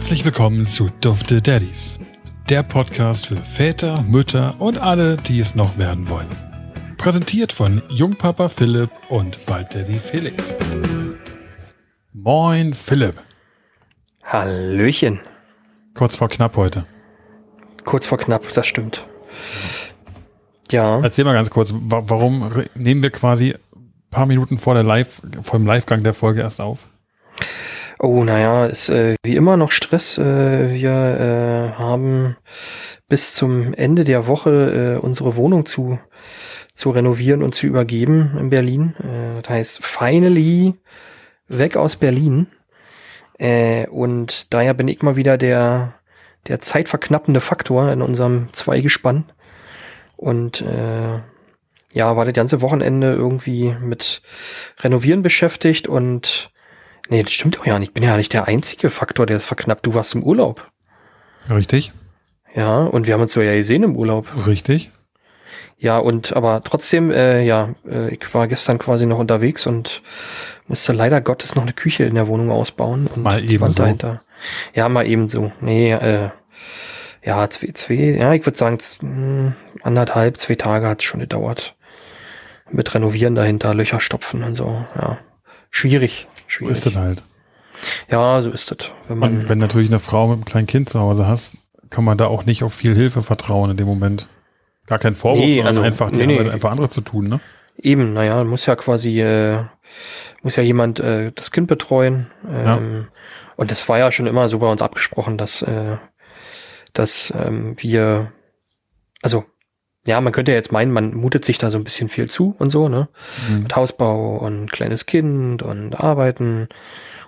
Herzlich willkommen zu Dufte Daddies, der Podcast für Väter, Mütter und alle, die es noch werden wollen. Präsentiert von Jungpapa Philipp und bald Daddy Felix. Moin Philipp. Hallöchen. Kurz vor knapp heute. Kurz vor knapp, das stimmt. Ja. Erzähl mal ganz kurz, wa warum nehmen wir quasi ein paar Minuten vor der Live, vor dem Livegang der Folge erst auf? Oh, naja, ist äh, wie immer noch Stress. Äh, wir äh, haben bis zum Ende der Woche äh, unsere Wohnung zu, zu renovieren und zu übergeben in Berlin. Äh, das heißt, finally weg aus Berlin. Äh, und daher bin ich mal wieder der, der zeitverknappende Faktor in unserem Zweigespann. Und äh, ja, war das ganze Wochenende irgendwie mit Renovieren beschäftigt und nee, das stimmt doch ja nicht. Ich bin ja nicht der einzige Faktor, der es verknappt. Du warst im Urlaub. Richtig. Ja, und wir haben uns so ja gesehen im Urlaub. Richtig. Ja, und aber trotzdem, äh, ja, äh, ich war gestern quasi noch unterwegs und musste leider Gottes noch eine Küche in der Wohnung ausbauen und mal die eben Wand so. dahinter. Ja, mal eben so. Nee, äh, ja, zwei, zwei, ja, ich würde sagen, mh, anderthalb, zwei Tage hat es schon gedauert. Mit Renovieren dahinter, Löcher stopfen und so, ja. Schwierig, So schwierig. ist das halt. Ja, so ist das. Wenn man, Und wenn natürlich eine Frau mit einem kleinen Kind zu Hause hast, kann man da auch nicht auf viel Hilfe vertrauen in dem Moment. Gar kein Vorwurf, Nee, sondern also, einfach die nee, Arbeit nee. einfach andere zu tun, ne? Eben, naja, muss ja quasi, äh, muss ja jemand äh, das Kind betreuen. Ähm, Und das war ja schon immer so bei uns abgesprochen, dass, äh, dass ähm, wir, also ja, man könnte ja jetzt meinen, man mutet sich da so ein bisschen viel zu und so, ne? Mhm. Mit Hausbau und kleines Kind und Arbeiten.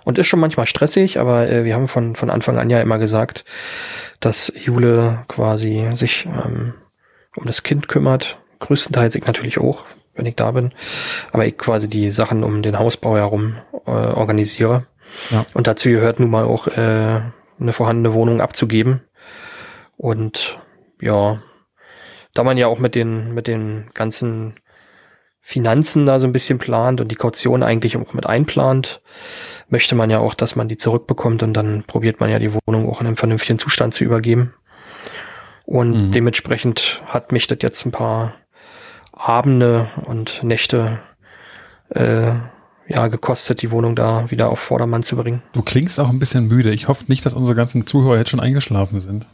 Und ist schon manchmal stressig, aber äh, wir haben von, von Anfang an ja immer gesagt, dass Jule quasi sich ähm, um das Kind kümmert. Größtenteils ich natürlich auch, wenn ich da bin. Aber ich quasi die Sachen um den Hausbau herum äh, organisiere. Ja. Und dazu gehört nun mal auch äh, eine vorhandene Wohnung abzugeben. Und ja, da man ja auch mit den, mit den ganzen Finanzen da so ein bisschen plant und die Kaution eigentlich auch mit einplant, möchte man ja auch, dass man die zurückbekommt und dann probiert man ja die Wohnung auch in einem vernünftigen Zustand zu übergeben. Und Mhm. dementsprechend hat mich das jetzt ein paar Abende und Nächte äh, ja gekostet, die Wohnung da wieder auf Vordermann zu bringen. Du klingst auch ein bisschen müde. Ich hoffe nicht, dass unsere ganzen Zuhörer jetzt schon eingeschlafen sind.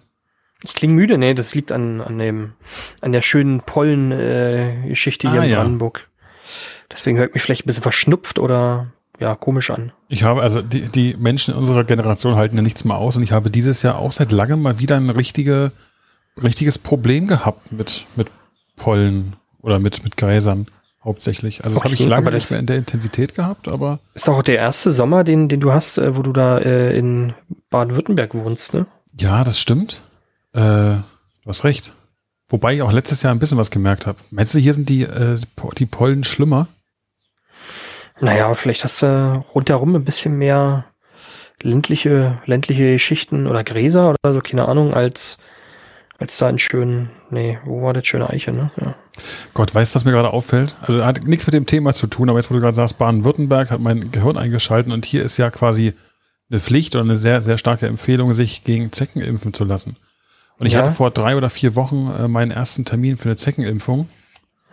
Ich klinge müde, nee, das liegt an, an dem, an der schönen Pollen-Geschichte äh, hier Ah, in ja. Brandenburg. Deswegen hört mich vielleicht ein bisschen verschnupft oder ja, komisch an. Ich habe, also die, die Menschen in unserer Generation halten ja nichts mehr aus und ich habe dieses Jahr auch seit langem mal wieder ein richtige, richtiges Problem gehabt mit, mit Pollen oder mit, mit Gräsern hauptsächlich. Also das habe ich Okay, lange nicht mehr in der Intensität gehabt, aber Ist doch auch der erste Sommer, den, den du hast, äh, wo du da äh, in Baden-Württemberg wohnst, ne? ja, das stimmt. Äh, du hast recht. Wobei ich auch letztes Jahr ein bisschen was gemerkt habe. Meinst du, hier sind die, äh, die Pollen schlimmer? Naja, vielleicht hast du rundherum ein bisschen mehr ländliche, ländliche Geschichten oder Gräser oder so, keine Ahnung, als, als da in schönen, nee, wo war das schöne Eiche, ne? Ja. Gott, weißt du, was mir gerade auffällt? Also hat nichts mit dem Thema zu tun, aber jetzt, wo du gerade sagst, Baden-Württemberg hat mein Gehirn eingeschalten und hier ist ja quasi eine Pflicht oder eine sehr, sehr starke Empfehlung, sich gegen Zecken impfen zu lassen. Und ich Ja. hatte vor drei oder vier Wochen äh, meinen ersten Termin für eine Zeckenimpfung.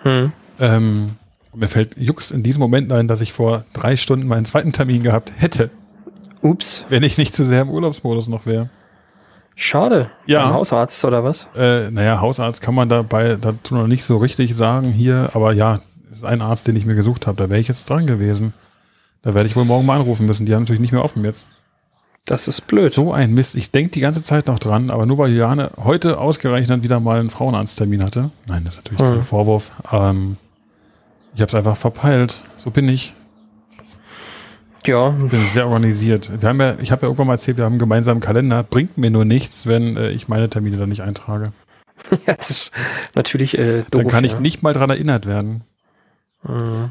Hm. Ähm, mir fällt Jux in diesem Moment ein, dass ich vor drei Stunden meinen zweiten Termin gehabt hätte, Ups, wenn ich nicht zu sehr im Urlaubsmodus noch wäre. schade. Ja. Beim Hausarzt oder was? Äh, naja, Hausarzt kann man dabei dazu noch nicht so richtig sagen hier, aber ja, es ist ein Arzt, den ich mir gesucht habe. Da wäre ich jetzt dran gewesen. Da werde ich wohl morgen mal anrufen müssen. Die haben natürlich nicht mehr offen jetzt. Das ist blöd. So ein Mist. Ich denke die ganze Zeit noch dran, aber nur weil Juliane heute ausgerechnet wieder mal einen Frauenarzttermin hatte. Nein, das ist natürlich Hm. kein Vorwurf. Ähm, ich habe es einfach verpeilt. So bin ich. Ja, Ich bin sehr organisiert. Wir haben ja, ich habe ja irgendwann mal erzählt, wir haben einen gemeinsamen Kalender. Bringt mir nur nichts, wenn äh, ich meine Termine da nicht eintrage. das ist natürlich äh, doof. Dann kann ich ja. nicht mal dran erinnert werden. Mhm.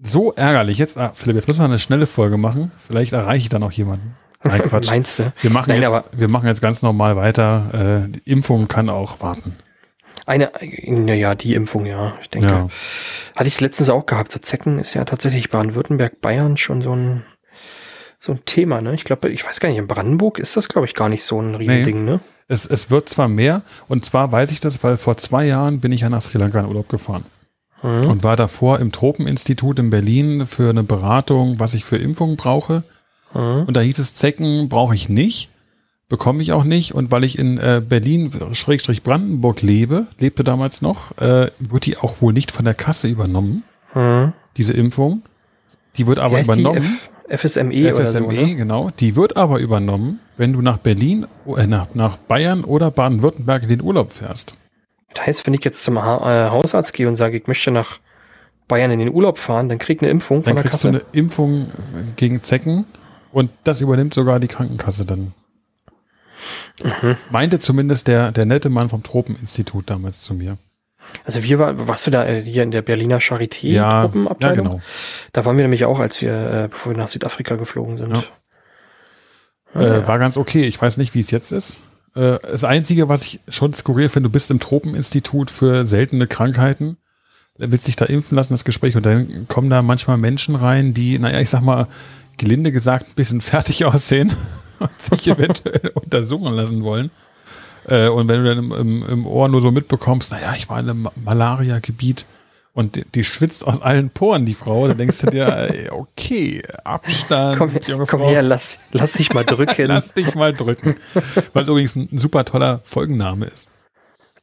So ärgerlich. Jetzt, ah, Philipp, jetzt müssen wir eine schnelle Folge machen. Vielleicht erreiche ich dann auch jemanden. Nein, Quatsch. Meinst du? Wir machen, Nein, jetzt, aber- wir machen jetzt ganz normal weiter. Äh, die Impfung kann auch warten. Eine, naja, die Impfung, ja. Ich denke, Ja. hatte ich letztens auch gehabt. So Zecken ist ja tatsächlich Baden-Württemberg, Bayern schon so ein, so ein Thema, ne? Ich glaube, ich weiß gar nicht, in Brandenburg ist das, glaube ich, gar nicht so ein Riesending, nee. ne? Es, es wird zwar mehr, und zwar weiß ich das, weil vor zwei Jahren bin ich ja nach Sri Lanka in Urlaub gefahren. Mhm. Und war davor im Tropeninstitut in Berlin für eine Beratung, was ich für Impfungen brauche. Mhm. Und da hieß es, Zecken brauche ich nicht, bekomme ich auch nicht. Und weil ich in äh, Berlin, Schrägstrich Brandenburg lebe, lebte damals noch, äh, wird die auch wohl nicht von der Kasse übernommen, mhm. diese Impfung. Die wird aber übernommen. FSME, FSME oder so, ne? genau. Die wird aber übernommen, wenn du nach Berlin, äh, nach, nach Bayern oder Baden-Württemberg in den Urlaub fährst. Das heißt, wenn ich jetzt zum ha äh, Hausarzt gehe und sage, ich möchte nach Bayern in den Urlaub fahren, dann krieg ich eine Impfung dann von der Kasse. Dann kriegst du eine Impfung gegen Zecken und das übernimmt sogar die Krankenkasse dann. Mhm. Meinte zumindest der, der nette Mann vom Tropeninstitut damals zu mir. Also wir war, warst du da äh, hier in der Berliner Charité ja, Ja, genau. Da waren wir nämlich auch, als wir, äh, bevor wir nach Südafrika geflogen sind. Ja. Ah, äh, ja. War ganz okay. Ich weiß nicht, wie es jetzt ist. Äh, das Einzige, was ich schon skurril finde, du bist im Tropeninstitut für seltene Krankheiten, willst dich da impfen lassen, das Gespräch, und dann kommen da manchmal Menschen rein, die, naja, ich sag mal, gelinde gesagt, ein bisschen fertig aussehen und sich eventuell untersuchen lassen wollen. Äh, und wenn du dann im, im, im, Ohr nur so mitbekommst, naja, ich war in einem Malaria-Gebiet und die, die, schwitzt aus allen Poren, die Frau, dann denkst du dir, okay, Abstand, komm, junge komm Frau. her, lass, lass dich mal drücken. lass dich mal drücken. Was übrigens ein super toller Folgenname ist.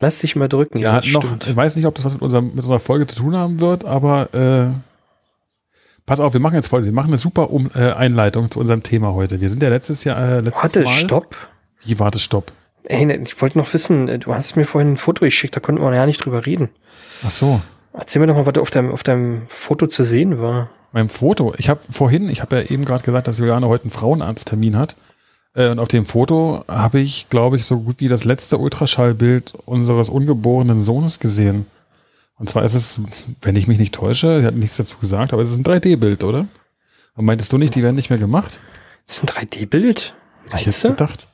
Lass dich mal drücken. Ja, ja noch, stimmt. ich weiß nicht, ob das was mit, unserem, mit unserer Folge zu tun haben wird, aber äh, pass auf, wir machen jetzt Folge. Wir machen eine super um, äh, Einleitung zu unserem Thema heute. Wir sind ja letztes Jahr, äh, letztes Warte, Mal. stopp. Wie, warte, stopp. Ey, ne, ich wollte noch wissen, äh, du hast mir vorhin ein Foto geschickt, da konnten wir ja nicht drüber reden. Ach so. Erzähl mir doch mal, was auf deinem, auf deinem Foto zu sehen war. Meinem Foto? Ich habe vorhin, ich habe ja eben gerade gesagt, dass Juliane heute einen Frauenarzttermin hat. Äh, und auf dem Foto habe ich, glaube ich, so gut wie das letzte Ultraschallbild unseres ungeborenen Sohnes gesehen. Und zwar ist es, wenn ich mich nicht täusche, sie hat nichts dazu gesagt, aber es ist ein 3D-Bild, oder? Und meintest du nicht, die werden nicht mehr gemacht? Das ist ein 3D-Bild? Hätte ich jetzt gedacht.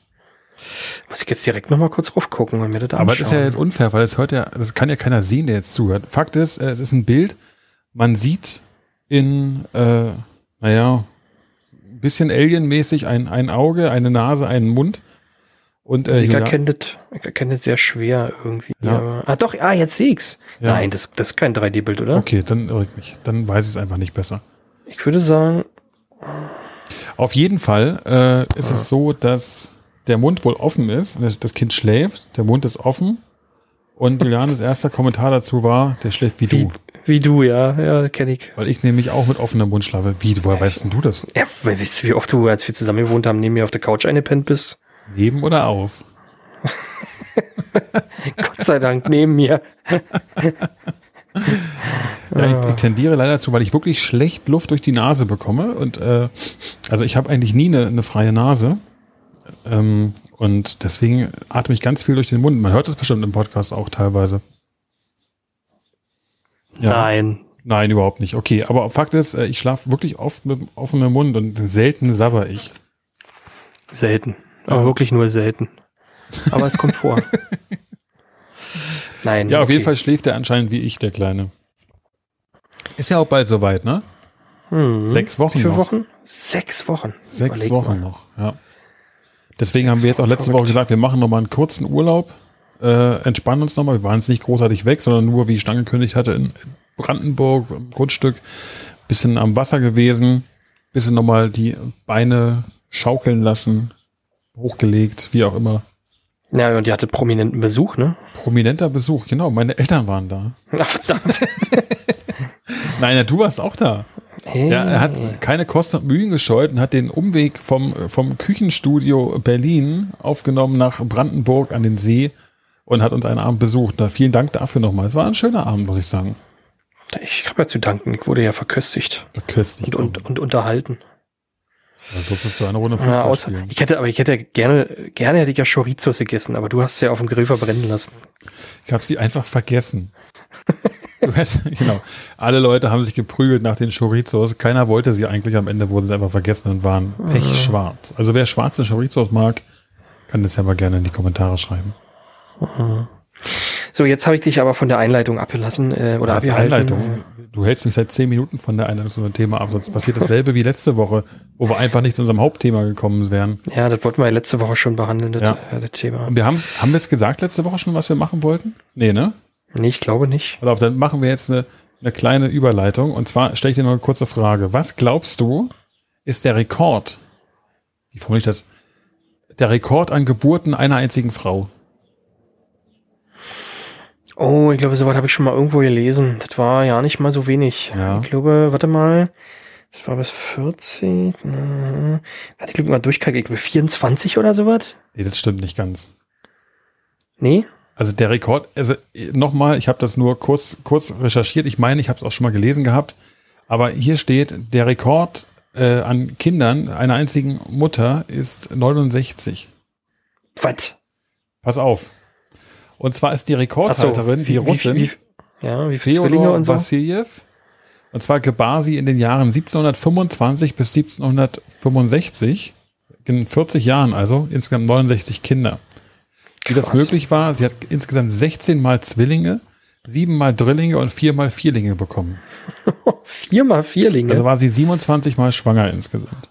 Muss ich jetzt direkt nochmal kurz raufgucken und mir das Aber das ist ja jetzt unfair, weil es heute ja, das kann ja keiner sehen, der jetzt zuhört. Fakt ist, äh, es ist ein Bild, man sieht in, äh, naja, ein bisschen alienmäßig ein, ein Auge, eine Nase, einen Mund. Und, äh, also ich erkenne das, sehr schwer irgendwie. Ja. Ah, doch, ah, jetzt sehe ich's. Ja. Nein, das, das ist kein 3D-Bild, oder? Okay, dann irre ich mich. Dann weiß ich es einfach nicht besser. Ich würde sagen. Auf jeden Fall äh, ist ja. es so, dass der Mund wohl offen ist. Das Kind schläft, der Mund ist offen. Und Julianes erster Kommentar dazu war, der schläft wie, wie du. Wie du, ja, ja, kenne ich. Weil ich nämlich auch mit offenem Mund schlafe. Wie, woher weißt denn du das? Ja, weil weißt du, wie oft du, als wir zusammen gewohnt haben, neben mir auf der Couch eingepennt bist? Neben oder auf? Gott sei Dank, neben mir. ja, ich, ich, tendiere leider zu, weil ich wirklich schlecht Luft durch die Nase bekomme. Und äh, also ich habe eigentlich nie eine, eine freie Nase. Ähm, und deswegen atme ich ganz viel durch den Mund. Man hört das bestimmt im Podcast auch teilweise. Ja. Nein. Nein, überhaupt nicht. Okay, aber Fakt ist, äh, ich schlafe wirklich oft mit offenem Mund und selten sabber ich. Selten. Aber wirklich nur selten. Aber es kommt vor. Nein. Ja, auf okay. jeden Fall schläft er anscheinend wie ich, der Kleine. Ist ja auch bald soweit, ne? Hm. Sechs Wochen Wie viele noch. Wochen? Sechs Wochen. Sechs Überleg Wochen mal. noch, ja. Deswegen haben wir jetzt auch letzte Woche gesagt, wir machen nochmal einen kurzen Urlaub, äh, entspannen uns nochmal. Wir waren jetzt nicht großartig weg, sondern nur, wie ich schon angekündigt hatte, in Brandenburg, im Grundstück, bisschen am Wasser gewesen, bisschen nochmal die Beine schaukeln lassen, hochgelegt, wie auch immer. Ja, und die hatte prominenten Besuch, ne? Prominenter Besuch, genau. Meine Eltern waren da. Ach, verdammt. Nein, du warst auch da. Hey. Ja, er hat keine Kosten und Mühen gescheut und hat den Umweg vom, vom Küchenstudio Berlin aufgenommen nach Brandenburg an den See und hat uns einen Abend besucht. Na, vielen Dank dafür nochmal. Es war ein schöner Abend, muss ich sagen. Ich habe ja zu danken. Ich wurde ja verköstigt. Verköstigt. Und, und, und unterhalten. Da durftest du eine Runde Fußball ja, außer, spielen. Ich hätte, aber ich hätte gerne, gerne hätte ich ja Chorizos gegessen, aber du hast sie ja auf dem Grill verbrennen lassen. Ich habe sie einfach vergessen. Du hättest, genau. Alle Leute haben sich geprügelt nach den Chorizos. Keiner wollte sie eigentlich. Am Ende wurden sie einfach vergessen und waren pechschwarz. Also wer schwarze Chorizos mag, kann das ja mal gerne in die Kommentare schreiben. So, jetzt habe ich dich aber von der Einleitung abgelassen. Äh, oder Was Einleitung? Du hältst mich seit zehn Minuten von der Einladung zu einem Thema ab, sonst passiert dasselbe wie letzte Woche, wo wir einfach nicht zu unserem Hauptthema gekommen wären. Ja, das wollten wir ja letzte Woche schon behandeln, das, Ja. äh, das Thema. Und wir haben haben wir es gesagt letzte Woche schon, was wir machen wollten? Nee, ne? Nee, ich glaube nicht. Auf, dann machen wir jetzt eine, eine kleine Überleitung. Und zwar stelle ich dir noch eine kurze Frage. Was glaubst du, ist der Rekord? Wie formuliere ich das? Der Rekord an Geburten einer einzigen Frau. Oh, ich glaube, sowas habe ich schon mal irgendwo gelesen. Das war ja nicht mal so wenig. Ja. Ich glaube, warte mal. Das war bis 40. Mhm. Warte, ich glaube mal durchkalkuliert. Glaube 24 oder sowas. Nee, das stimmt nicht ganz. Nee? Also der Rekord, also nochmal, ich habe das nur kurz, kurz recherchiert. Ich meine, ich habe es auch schon mal gelesen gehabt. Aber hier steht, der Rekord äh, an Kindern einer einzigen Mutter ist 69. Was? Pass auf. Und zwar ist die Ach so, Rekordhalterin, die wie- Russin. Wie, wie, ja, wie viele Zwillinge Theodor und so? Vassiljev. Und zwar gebar sie in den Jahren 1725 bis 1765, in 40 Jahren also, insgesamt 69 Kinder. Wie das Krass. möglich war, sie hat insgesamt 16 mal Zwillinge, 7 mal Drillinge und 4 mal Vierlinge bekommen. Viermal Vierlinge. Also war sie 27 mal schwanger insgesamt.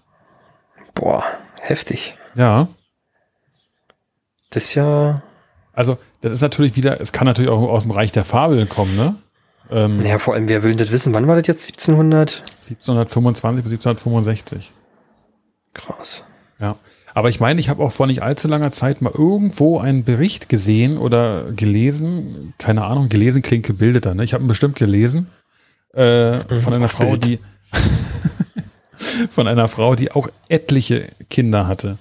Boah, heftig. Ja, Das ist ja. also das ist natürlich wieder, es kann natürlich auch aus dem Reich der Fabeln kommen, ne? Ähm, Ja, vor allem, wer will das wissen? Wann war das jetzt? 1700? 1725 bis 1765. Krass. Ja, aber ich meine, ich habe auch vor nicht allzu langer Zeit mal irgendwo einen Bericht gesehen oder gelesen, keine Ahnung, gelesen klingt gebildeter, ne? Ich habe ihn bestimmt gelesen äh, von einer Frau, Bild. die von einer Frau, die auch etliche Kinder hatte.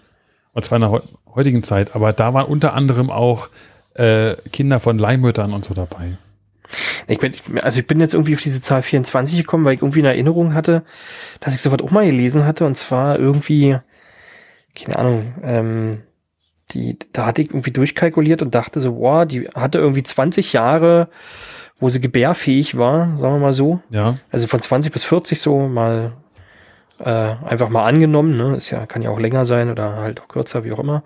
Und zwar in der heu- heutigen Zeit, aber da waren unter anderem auch äh, Kinder von Leihmüttern und so dabei. Ich bin, also ich bin jetzt irgendwie auf diese Zahl 24 gekommen, weil ich irgendwie eine Erinnerung hatte, dass ich sowas auch mal gelesen hatte und zwar irgendwie, keine Ahnung, ähm, die, da hatte ich irgendwie durchkalkuliert und dachte so, boah, die hatte irgendwie 20 Jahre, wo sie gebärfähig war, sagen wir mal so. Ja, Also von 20 bis 40 so mal äh, einfach mal angenommen, ne? Ist ja, kann ja auch länger sein oder halt auch kürzer, wie auch immer.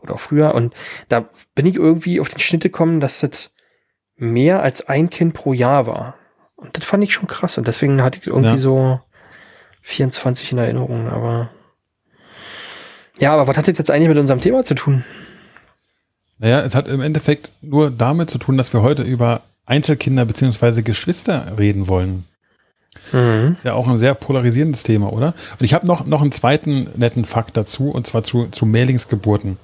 Oder auch früher. Und da bin ich irgendwie auf den Schnitt gekommen, dass das mehr als ein Kind pro Jahr war. Und das fand ich schon krass. Und deswegen hatte ich irgendwie Ja. so 24 in Erinnerung, aber. Ja, aber was hat das jetzt eigentlich mit unserem Thema zu tun? Naja, es hat im Endeffekt nur damit zu tun, dass wir heute über Einzelkinder beziehungsweise Geschwister reden wollen. Mhm. Ist ja auch ein sehr polarisierendes Thema, oder? Und ich habe noch, noch einen zweiten netten Fakt dazu, und zwar zu, zu Mehrlingsgeburten.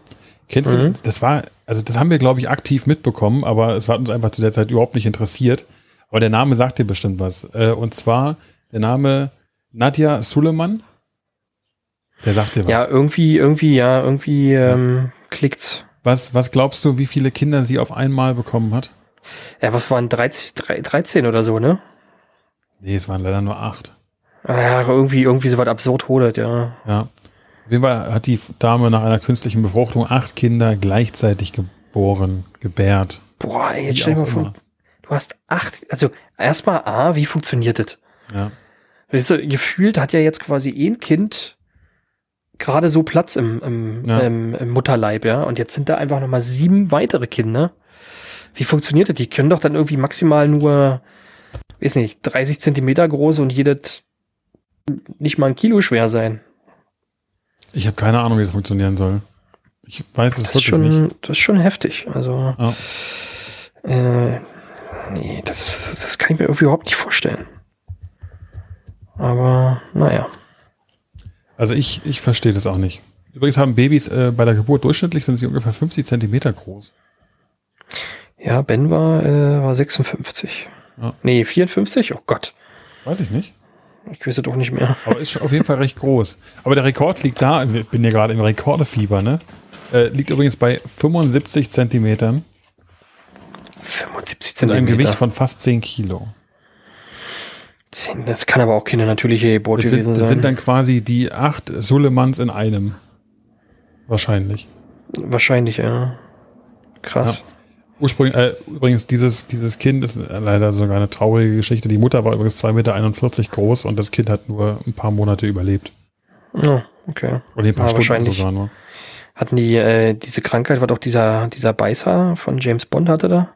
Kennst Mhm. du, das war, also das haben wir, glaube ich, aktiv mitbekommen, aber es hat uns einfach zu der Zeit überhaupt nicht interessiert. Aber der Name sagt dir bestimmt was. Äh, Und zwar der Name Nadja Suleiman. Der sagt dir was. Ja, irgendwie, irgendwie, ja, irgendwie ähm, klickt's. Was, was glaubst du, wie viele Kinder sie auf einmal bekommen hat? Ja, was waren 13, 13 oder so, ne? Nee, es waren leider nur acht. Ah Ja, irgendwie, irgendwie so was absurd holet, ja. Ja. Auf jeden Fall hat die Dame nach einer künstlichen Befruchtung acht Kinder gleichzeitig geboren, gebärt. Boah, ey, jetzt stell dir mal vor, du hast acht, also erstmal A, wie funktioniert das? Ja. Weißt du, gefühlt hat ja jetzt quasi ein Kind gerade so Platz im, im, Ja. im, im Mutterleib, ja, und jetzt sind da einfach nochmal sieben weitere Kinder. Wie funktioniert das? Die können doch dann irgendwie maximal nur, weiß nicht, 30 Zentimeter groß und jedes nicht mal ein Kilo schwer sein. Ich habe keine Ahnung, wie das funktionieren soll. Ich weiß es wirklich schon, nicht. das ist schon heftig. Also, Ja. äh, nee, das, das kann ich mir überhaupt nicht vorstellen. Aber, naja. Also ich, ich verstehe das auch nicht. Übrigens haben Babys äh, bei der Geburt durchschnittlich sind sie ungefähr 50 Zentimeter groß. Ja, Ben war, äh, war 56. Ja. Nee, 54? Oh Gott. Weiß ich nicht. Ich weiß es doch nicht mehr. Aber ist auf jeden Fall recht groß. Aber der Rekord liegt da, ich bin ja gerade im Rekordefieber, ne? Äh, liegt übrigens bei 75 Zentimetern 75 und einem Zentimeter. Gewicht von fast 10 Kilo. Zehn, Das kann aber auch keine natürliche Geburt gewesen sind, das sein. sind dann quasi die acht Sulemans in einem. Wahrscheinlich. Wahrscheinlich, ja. Krass. Ursprünglich, äh, übrigens, dieses, dieses Kind ist leider sogar eine traurige Geschichte. Die Mutter war übrigens 2,41 Meter groß und das Kind hat nur ein paar Monate überlebt. Ja, okay. Oder ein paar Ja, Stunden sogar nur. Hatten die äh, diese Krankheit, was auch dieser, dieser Beißer von James Bond hatte da?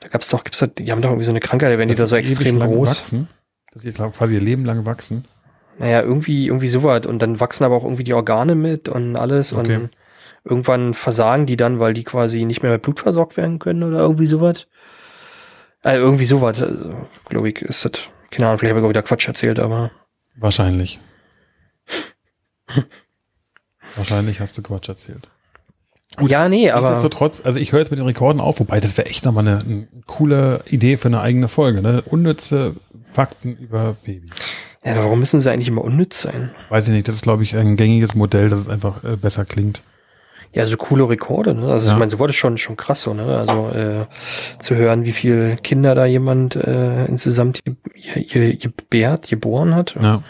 Da gab's doch, gibt's da, die haben doch irgendwie so eine Krankheit, wenn die da so extrem groß. Wachsen, dass sie quasi ihr Leben lang wachsen. Naja, irgendwie, irgendwie sowas. Und dann wachsen aber auch irgendwie die Organe mit und alles. Okay. Und irgendwann versagen die dann, weil die quasi nicht mehr mit Blut versorgt werden können oder irgendwie sowas. Äh, irgendwie sowas, also, glaube ich, ist das. Keine Ahnung, vielleicht habe ich auch wieder Quatsch erzählt, aber. Wahrscheinlich. Wahrscheinlich hast du Quatsch erzählt. Gut, ja, nee, aber. Nichtsdestotrotz, also ich höre jetzt mit den Rekorden auf, wobei das wäre echt nochmal eine, eine coole Idee für eine eigene Folge, ne? Unnütze Fakten über Babys. Ja, warum müssen sie eigentlich immer unnütz sein? Weiß ich nicht, das ist, glaube ich, ein gängiges Modell, dass es einfach äh, besser klingt. Ja, so coole Rekorde, ne? Also ja. ich meine, so wurde schon schon krass so, ne? Also äh, zu hören, wie viele Kinder da jemand äh, insgesamt gebärt, geboren hat. Ja.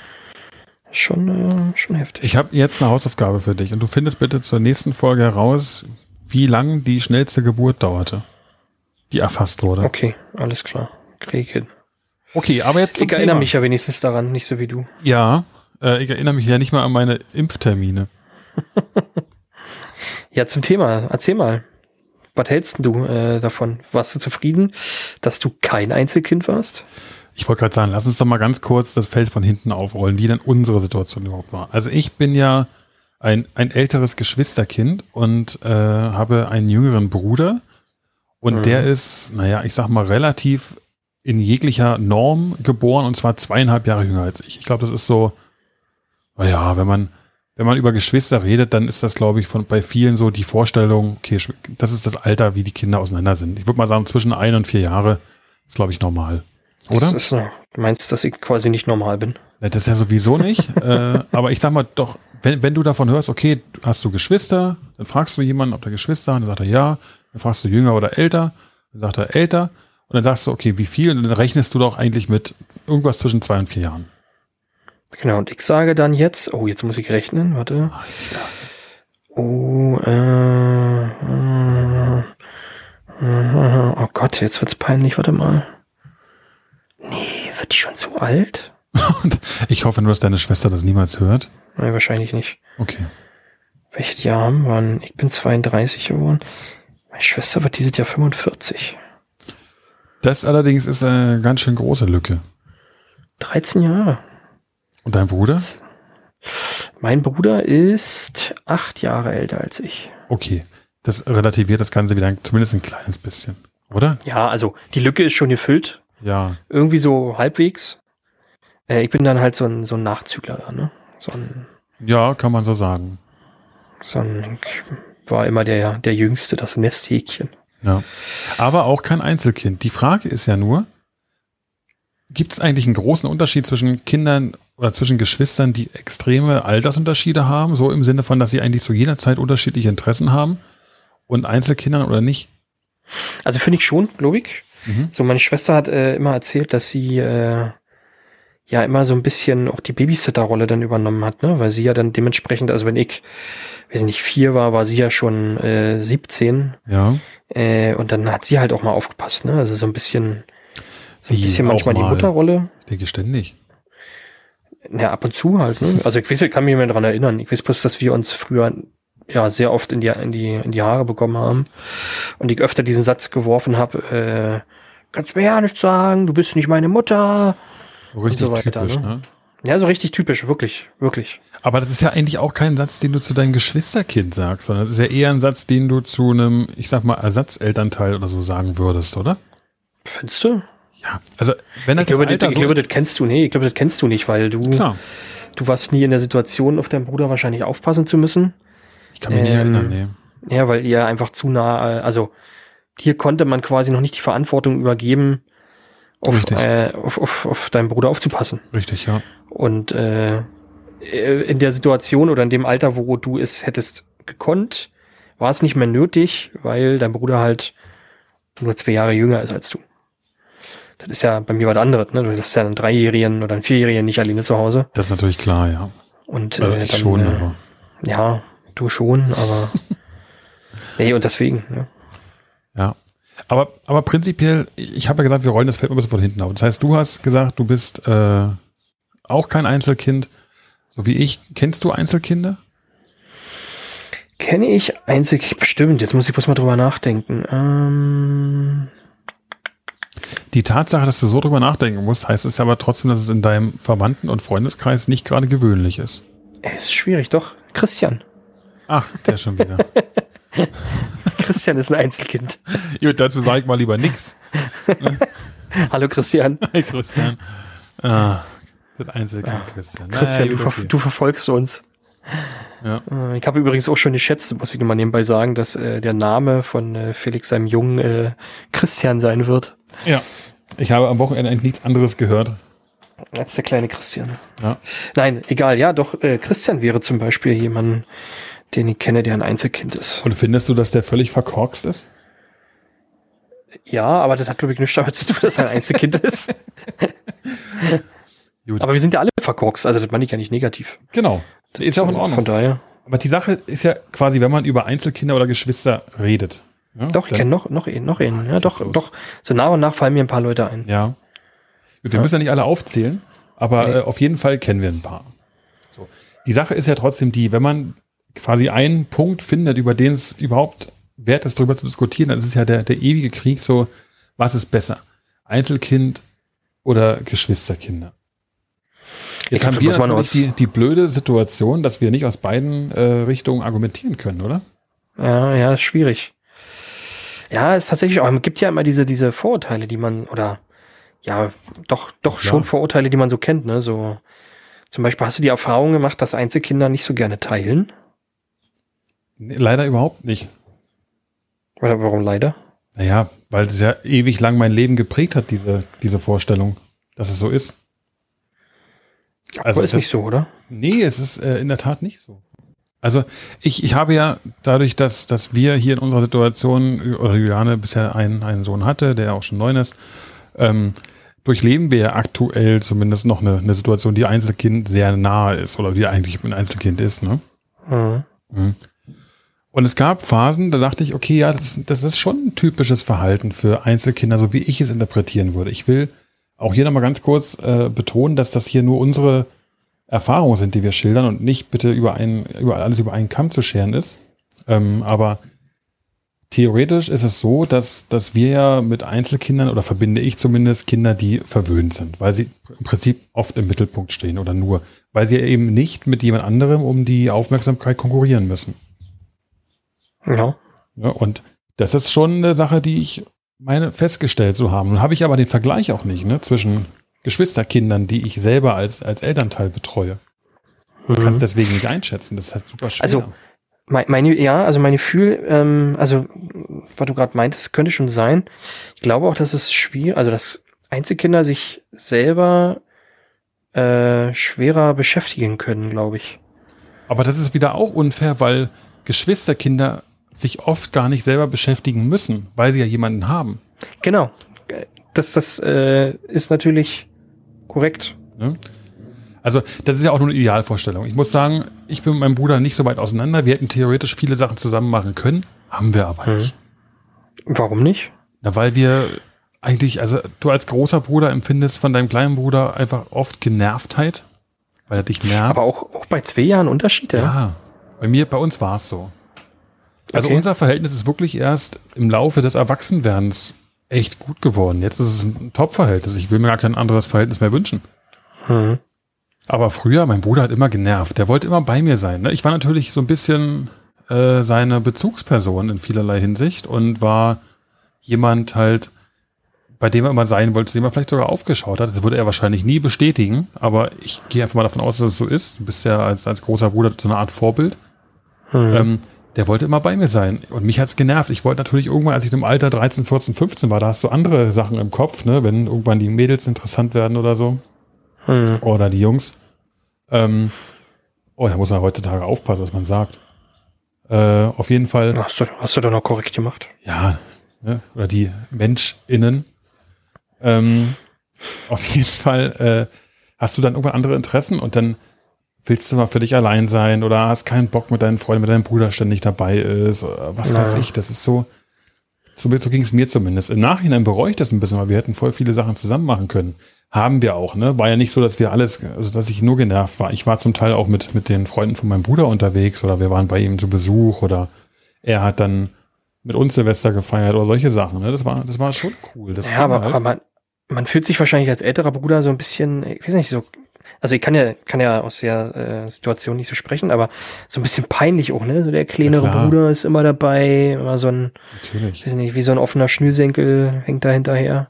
Schon, äh, schon heftig. Ich habe jetzt eine Hausaufgabe für dich und du findest bitte zur nächsten Folge heraus, wie lang die schnellste Geburt dauerte, die erfasst wurde. Okay, alles klar. Krieg hin. Okay, aber jetzt. Ich erinnere Thema. mich ja wenigstens daran, nicht so wie du. Ja, äh, ich erinnere mich ja nicht mal an meine Impftermine. Ja, zum Thema. Erzähl mal. Was hältst du äh, davon? Warst du zufrieden, dass du kein Einzelkind warst? Ich wollte gerade sagen, lass uns doch mal ganz kurz das Feld von hinten aufrollen, wie denn unsere Situation überhaupt war. Also ich bin ja ein, ein älteres Geschwisterkind und äh, habe einen jüngeren Bruder. Und mhm. der ist, naja, ich sag mal, relativ in jeglicher Norm geboren und zwar zweieinhalb Jahre jünger als ich. Ich glaube, das ist so, naja, wenn man, wenn man über Geschwister redet, dann ist das, glaube ich, von bei vielen so die Vorstellung, okay, das ist das Alter, wie die Kinder auseinander sind. Ich würde mal sagen, zwischen ein und vier Jahre ist, glaube ich, normal. Oder? Ist, du meinst, dass ich quasi nicht normal bin? Das ist ja sowieso nicht. äh, aber ich sag mal doch, wenn, wenn du davon hörst, okay, hast du Geschwister, dann fragst du jemanden, ob der Geschwister hat, dann sagt er ja. Dann fragst du jünger oder älter, dann sagt er älter. Und dann sagst du, okay, wie viel? Und dann rechnest du doch eigentlich mit irgendwas zwischen zwei und vier Jahren. Genau, und ich sage dann jetzt, oh, jetzt muss ich rechnen, warte. Oh, äh, äh, äh, oh Gott, jetzt wird's peinlich, warte mal. Nee, wird die schon so alt? ich hoffe nur, dass deine Schwester das niemals hört. Nein, wahrscheinlich nicht. Okay. Welches Jahr haben wir? Ich bin 32 geworden. Meine Schwester wird dieses Jahr 45. Das allerdings ist eine ganz schön große Lücke. 13 Jahre. Und dein Bruder? Mein Bruder ist acht Jahre älter als ich. Okay. Das relativiert das Ganze wieder zumindest ein kleines bisschen, oder? Ja, also die Lücke ist schon gefüllt. Ja. Irgendwie so halbwegs. Äh, ich bin dann halt so ein, so ein Nachzügler da, ne? So ein, ja, kann man so sagen. So ein, war immer der, der Jüngste, das Nesthäkchen. Ja. Aber auch kein Einzelkind. Die Frage ist ja nur, gibt es eigentlich einen großen Unterschied zwischen Kindern oder zwischen Geschwistern, die extreme Altersunterschiede haben, so im Sinne von, dass sie eigentlich zu jeder Zeit unterschiedliche Interessen haben und Einzelkindern oder nicht? Also finde ich schon, glaube ich. Mhm. So, meine Schwester hat äh, immer erzählt, dass sie äh, ja immer so ein bisschen auch die Babysitter-Rolle dann übernommen hat, ne? Weil sie ja dann dementsprechend, also wenn ich, weiß nicht, vier war, war sie ja schon äh, 17. Ja. Äh, und dann hat sie halt auch mal aufgepasst, ne? Also so ein bisschen, so ein Wie bisschen manchmal die Mutterrolle. Ich denke ständig. Ja, ab und zu halt, ne? Also ich weiß, ich kann mich mehr daran erinnern. Ich weiß bloß, dass wir uns früher ja sehr oft in die, in die, in die Haare bekommen haben. Und ich öfter diesen Satz geworfen habe, äh, kannst mir ja nicht sagen, du bist nicht meine Mutter. So richtig so weiter, typisch, ne? ne? Ja, so richtig typisch, wirklich, wirklich. Aber das ist ja eigentlich auch kein Satz, den du zu deinem Geschwisterkind sagst, sondern es ist ja eher ein Satz, den du zu einem, ich sag mal, Ersatzelternteil oder so sagen würdest, oder? Findest du? Ja, also wenn das ich glaube, das, ich so glaube, das kennst du, nee, ich glaube, das kennst du nicht, weil du, Klar. du warst nie in der Situation, auf deinen Bruder wahrscheinlich aufpassen zu müssen. Ich kann mich ähm, nicht erinnern, nee. Ja, weil ihr einfach zu nah, äh, also hier konnte man quasi noch nicht die Verantwortung übergeben, auf, äh, auf, auf, auf deinen Bruder aufzupassen. Richtig, ja. Und äh, in der Situation oder in dem Alter, wo du es hättest gekonnt, war es nicht mehr nötig, weil dein Bruder halt nur zwei Jahre jünger ist als du. Das ist ja bei mir was anderes, ne? Du hast ja einen Dreijährigen oder einen Vierjährigen nicht alleine zu Hause. Das ist natürlich klar, ja. Und also äh, dann, schon, äh, aber. Ja, du schon, aber. nee, und deswegen, ja. Ja. Aber, aber prinzipiell, ich habe ja gesagt, wir rollen das Feld ein bisschen von hinten auf. Das heißt, du hast gesagt, du bist äh, auch kein Einzelkind, so wie ich. Kennst du Einzelkinder? Kenne ich Einzelkind? Bestimmt, jetzt muss ich bloß mal drüber nachdenken. Ähm Die Tatsache, dass du so drüber nachdenken musst, heißt es aber trotzdem, dass es in deinem Verwandten- und Freundeskreis nicht gerade gewöhnlich ist. Es ist schwierig, doch. Christian. Ach, der schon wieder. Christian ist ein Einzelkind. Gut, dazu sage ich mal lieber nix. Hallo Christian. Hi Christian. Ah, das Einzelkind Christian. Christian, Naja, du, ver okay. du verfolgst uns. Ja. Äh, Ich habe übrigens auch schon geschätzt, muss ich nochmal nebenbei sagen, dass äh, der Name von äh, Felix seinem Jungen äh, Christian sein wird. ja. Ich habe am Wochenende eigentlich nichts anderes gehört. Als der kleine Christian. Ja. Nein, egal, ja, doch, äh, Christian wäre zum Beispiel jemand, den ich kenne, der ein Einzelkind ist. Und findest du, dass der völlig verkorkst ist? Ja, aber das hat, glaube ich, nichts damit zu tun, dass er ein Einzelkind ist. Gut. Aber wir sind ja alle verkorkst, also das meine ich ja nicht negativ. Genau. Ist ja auch in Von Ordnung. daher. Aber die Sache ist ja quasi, wenn man über Einzelkinder oder Geschwister redet. Ja, Doch, ich kenne noch, noch einen, noch einen. Ja, doch, los? doch. So nach und nach fallen mir ein paar Leute ein. Ja. Wir Ja. müssen ja nicht alle aufzählen, aber Nee. äh, auf jeden Fall kennen wir ein paar. So. Die Sache ist ja trotzdem die, wenn man quasi einen Punkt findet, über den es überhaupt wert ist, darüber zu diskutieren, dann ist es ja der, der ewige Krieg so, was ist besser? Einzelkind oder Geschwisterkinder? Jetzt haben wir natürlich die, die blöde Situation, dass wir nicht aus beiden äh, Richtungen argumentieren können, oder? Ja, ja, ist schwierig. Ja, ist tatsächlich auch. Es gibt ja immer diese, diese Vorurteile, die man, oder ja, doch, doch Klar. schon Vorurteile, die man so kennt, ne? So, zum Beispiel hast du die Erfahrung gemacht, dass Einzelkinder nicht so gerne teilen? Nee, leider überhaupt nicht. Oder warum leider? Naja, weil es ja ewig lang mein Leben geprägt hat, diese, diese Vorstellung, dass es so ist. Also Aber ist das- nicht so, oder? Nee, es ist äh, in der Tat nicht so. Also ich, ich habe ja dadurch, dass, dass wir hier in unserer Situation, oder Juliane bisher einen, einen Sohn hatte, der auch schon neun ist, ähm, durchleben wir ja aktuell zumindest noch eine, eine Situation, die Einzelkind sehr nahe ist oder die eigentlich ein Einzelkind ist. Ne? Mhm. Und es gab Phasen, da dachte ich, okay, ja, das, das ist schon ein typisches Verhalten für Einzelkinder, so wie ich es interpretieren würde. Ich will auch hier nochmal ganz kurz äh, betonen, dass das hier nur unsere Erfahrungen sind, die wir schildern und nicht bitte über, einen, über alles über einen Kamm zu scheren ist. Ähm, aber theoretisch ist es so, dass, dass wir ja mit Einzelkindern oder verbinde ich zumindest Kinder, die verwöhnt sind, weil sie im Prinzip oft im Mittelpunkt stehen oder nur, weil sie eben nicht mit jemand anderem um die Aufmerksamkeit konkurrieren müssen. Ja. Ja, und das ist schon eine Sache, die ich meine festgestellt zu haben. Habe ich aber den Vergleich auch nicht ne, zwischen Geschwisterkindern, die ich selber als, als Elternteil betreue. Du Mhm. kannst deswegen nicht einschätzen. Das ist halt super schwer. Also, Mein, meine, ja, also mein Gefühl, ähm, also was du gerade meintest, könnte schon sein. Ich glaube auch, dass es schwierig, also dass Einzelkinder sich selber äh, schwerer beschäftigen können, glaube ich. aber das ist wieder auch unfair, weil Geschwisterkinder sich oft gar nicht selber beschäftigen müssen, weil sie ja jemanden haben. Genau. Das, das äh, ist natürlich korrekt. Ne? Also, das ist ja auch nur eine Idealvorstellung. Ich muss sagen, ich bin mit meinem Bruder nicht so weit auseinander. Wir hätten theoretisch viele Sachen zusammen machen können, haben wir aber Mhm. nicht. Warum nicht? Na, weil wir eigentlich, also du als großer Bruder empfindest von deinem kleinen Bruder einfach oft Genervtheit, weil er dich nervt. Aber auch, auch bei zwei Jahren Unterschied, ja? ja, bei mir, bei uns war es so. Also Okay. unser Verhältnis ist wirklich erst im Laufe des Erwachsenwerdens echt gut geworden. Jetzt ist es ein Top-Verhältnis. Ich will mir gar kein anderes Verhältnis mehr wünschen. Mhm. Aber früher, mein Bruder hat immer genervt. Der wollte immer bei mir sein. Ne? Ich war natürlich so ein bisschen äh, seine Bezugsperson in vielerlei Hinsicht und war jemand halt, bei dem er immer sein wollte, dem er vielleicht sogar aufgeschaut hat. Das würde er wahrscheinlich nie bestätigen, aber ich gehe einfach mal davon aus, dass es so ist. Du bist ja als, als großer Bruder so eine Art Vorbild. Mhm. Ähm, der wollte immer bei mir sein. Und mich hat's genervt. Ich wollte natürlich irgendwann, als ich im Alter 13, 14, 15 war, da hast du andere Sachen im Kopf, ne? wenn irgendwann die Mädels interessant werden oder so. Mhm. Oder die Jungs. Ähm, oh, da muss man heutzutage aufpassen, was man sagt. Äh, auf jeden Fall, Hast du, hast du da noch korrekt gemacht? ja, ne? oder die MenschInnen. Ähm, auf jeden Fall äh, hast du dann irgendwann andere Interessen und dann willst du mal für dich allein sein oder hast keinen Bock mit deinen Freunden, wenn dein Bruder ständig dabei ist oder was weiß ich. Das ist so, so, so ging es mir zumindest. Im Nachhinein bereue ich das ein bisschen, weil wir hätten voll viele Sachen zusammen machen können. Haben wir auch, ne? War ja nicht so, dass wir alles, also dass ich nur genervt war. Ich war zum Teil auch mit, mit den Freunden von meinem Bruder unterwegs oder wir waren bei ihm zu Besuch oder er hat dann mit uns Silvester gefeiert oder solche Sachen. Ne? Das war, das war schon cool. Das ja, aber, halt. aber man fühlt sich wahrscheinlich als älterer Bruder so ein bisschen, ich weiß nicht, so, also ich kann ja, kann ja aus der äh, Situation nicht so sprechen, aber so ein bisschen peinlich auch, ne? So der kleinere Ja. Bruder ist immer dabei, immer so ein, Natürlich. weiß nicht, wie so ein offener Schnürsenkel hängt da hinterher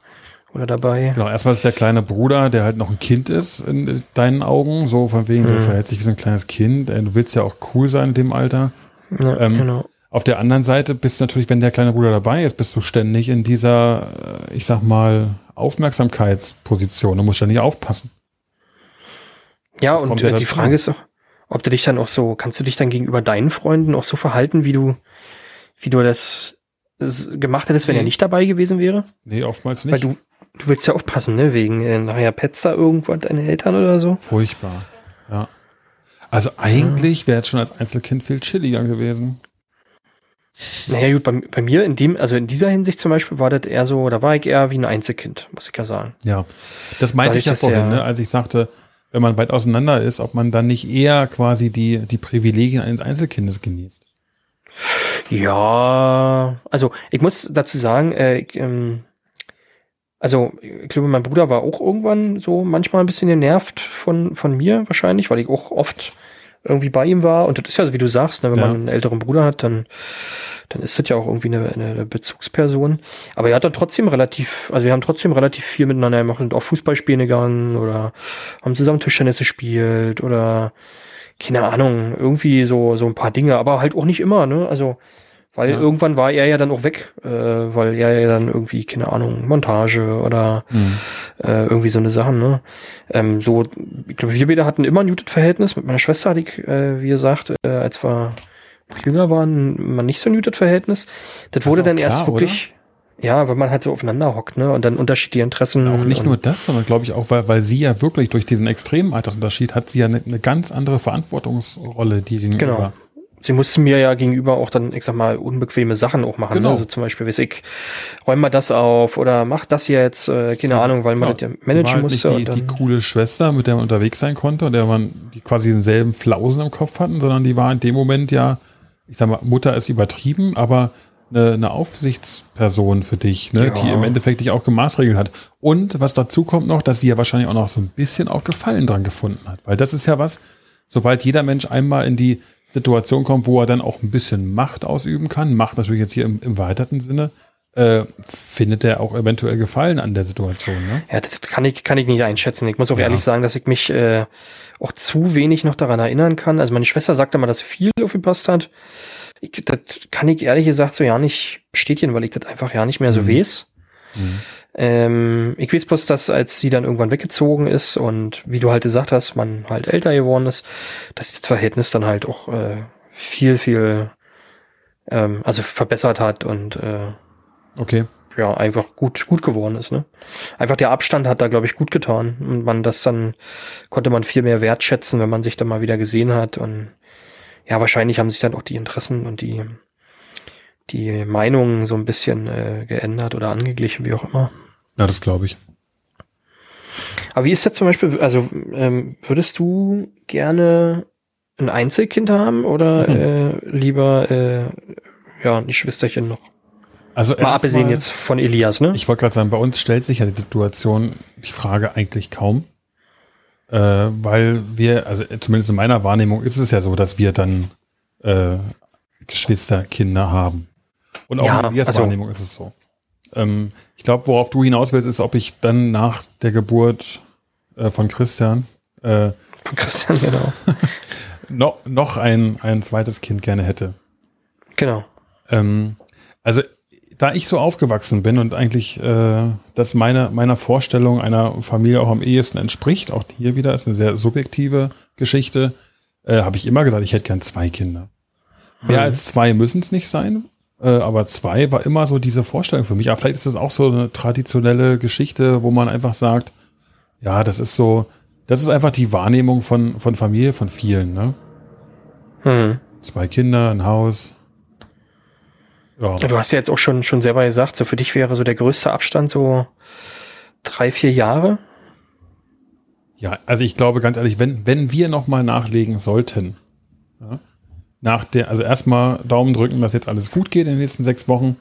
oder dabei. Genau, erstmal ist der kleine Bruder, der halt noch ein Kind ist in deinen Augen, so von wegen, der Mhm. verhält sich wie so ein kleines Kind. Äh, Du willst ja auch cool sein in dem Alter. Ja, Ähm, genau. Auf der anderen Seite bist du natürlich, wenn der kleine Bruder dabei ist, bist du ständig in dieser, äh, ich sag mal, Aufmerksamkeitsposition. Du musst ständig aufpassen. Ja, das und kommt ja äh, die. Frage ist auch, ob du dich dann auch so, kannst du dich dann gegenüber deinen Freunden auch so verhalten, wie du, wie du das gemacht hättest, wenn er Nee. nicht dabei gewesen wäre? Nee, oftmals Weil nicht. du, du willst ja aufpassen, ne? Wegen äh, nachher petzt da irgendwas deine Eltern oder so. Furchtbar. Ja. Also eigentlich wäre es schon als Einzelkind viel chilliger gewesen. Naja, gut, bei, bei mir in dem, also in dieser Hinsicht zum Beispiel war das eher so, da war ich eher wie ein Einzelkind, muss ich ja sagen. Ja. Das meinte Weil ich ja vorhin, ja- ne, als ich sagte, wenn man weit auseinander ist, ob man dann nicht eher quasi die, die Privilegien eines Einzelkindes genießt. Ja, also ich muss dazu sagen, äh, ich, ähm, also ich glaube, mein Bruder war auch irgendwann so manchmal ein bisschen genervt von, von mir wahrscheinlich, weil ich auch oft irgendwie bei ihm war. Und das ist ja, so, wie du sagst, ne, wenn Ja. man einen älteren Bruder hat, dann, dann ist das ja auch irgendwie eine, eine Bezugsperson. Aber er hat dann trotzdem relativ, also wir haben trotzdem relativ viel miteinander gemacht und auch Fußball spielen gegangen oder haben zusammen Tischtennis gespielt oder keine Ahnung, irgendwie so, so ein paar Dinge, aber halt auch nicht immer, ne? Also, weil Ja. irgendwann war er ja dann auch weg, äh, weil er ja dann irgendwie, keine Ahnung, Montage oder äh, irgendwie so eine Sachen, ne? Ähm, so, ich glaube, wir beide hatten immer ein gutes Verhältnis. Mit meiner Schwester hatte ich, äh, wie gesagt, äh, als wir jünger waren, immer nicht so ein gutes Verhältnis. Das wurde auch dann klar, erst wirklich, ja, weil man halt so aufeinander hockt, ne? Und dann unterschiedliche Interessen. Auch nicht nur das, sondern glaube ich auch, weil, weil sie ja wirklich durch diesen extremen Altersunterschied hat sie ja eine, eine ganz andere Verantwortungsrolle, die gegenüber. Genau. Sie mussten mir ja gegenüber auch dann, ich sag mal, unbequeme Sachen auch machen. Genau. Ne? Also zum Beispiel, weiß ich, räum mal das auf oder mach das jetzt, äh, keine Sie- Ahnung, weil man das ja Sie war managen halt musste. Nicht die, und die dann, coole Schwester, mit der man unterwegs sein konnte und der man die quasi denselben Flausen im Kopf hatten, sondern die war in dem Moment ja, ich sag mal, Mutter ist übertrieben, aber eine, eine Aufsichtsperson für dich, ne, Ja. die im Endeffekt dich auch gemaßregelt hat. Und was dazu kommt noch, dass sie ja wahrscheinlich auch noch so ein bisschen auch Gefallen dran gefunden hat. Weil das ist ja was, sobald jeder Mensch einmal in die Situation kommt, wo er dann auch ein bisschen Macht ausüben kann, Macht natürlich jetzt hier im, im weiteren Sinne, äh, findet er auch eventuell Gefallen an der Situation. Ne? ja, das kann ich, kann ich nicht einschätzen. Ich muss auch Ja. ehrlich sagen, dass ich mich äh, auch zu wenig noch daran erinnern kann. Also meine Schwester sagte mal, dass sie viel aufgepasst hat. Ich, das kann ich ehrlich gesagt so ja nicht bestätigen, weil ich das einfach ja nicht mehr so Mhm. weiß. Ähm, ich weiß bloß, dass als sie dann irgendwann weggezogen ist und wie du halt gesagt hast, man halt älter geworden ist, dass das Verhältnis dann halt auch äh, viel, viel ähm, also verbessert hat und äh, Okay. ja, einfach gut, gut geworden ist, ne? Einfach der Abstand hat da, glaube ich, gut getan. Und man das dann, konnte man viel mehr wertschätzen, wenn man sich dann mal wieder gesehen hat. Und ja, wahrscheinlich haben sich dann auch die Interessen und die, die Meinungen so ein bisschen äh, geändert oder angeglichen, wie auch immer. Ja, das glaube ich. Aber wie ist das zum Beispiel, also ähm, würdest du gerne ein Einzelkind haben oder Hm. äh, lieber äh, ja, ein Geschwisterchen noch? Also Mal abgesehen jetzt von Elias, ne? Ich wollte gerade sagen, bei uns stellt sich ja die Situation, die Frage eigentlich kaum. Äh, weil wir, also zumindest in meiner Wahrnehmung ist es ja so, dass wir dann äh, Geschwisterkinder haben. Und auch Ja, in Elias also- Wahrnehmung ist es so. Ähm, ich glaube, worauf du hinaus willst, ist, ob ich dann nach der Geburt äh, von Christian äh, Von Christian, genau. no, noch ein, ein zweites Kind gerne hätte. genau. Ähm, also, da ich so aufgewachsen bin und eigentlich äh, das meine, meiner Vorstellung einer Familie auch am ehesten entspricht, auch hier wieder ist eine sehr subjektive Geschichte, äh, habe ich immer gesagt, ich hätte gern zwei Kinder. Mehr Mhm. als zwei müssen es nicht sein, aber zwei war immer so diese Vorstellung für mich. Aber vielleicht ist das auch so eine traditionelle Geschichte, wo man einfach sagt, ja, das ist so, das ist einfach die Wahrnehmung von, von Familie von vielen, ne? Hm. Zwei Kinder, ein Haus. Ja. Du hast ja jetzt auch schon, schon selber gesagt, so für dich wäre so der größte Abstand so drei, vier Jahre. Ja, also ich glaube ganz ehrlich, wenn, wenn wir nochmal nachlegen sollten, ja, nach der, also erstmal Daumen drücken, dass jetzt alles gut geht in den nächsten sechs Wochen,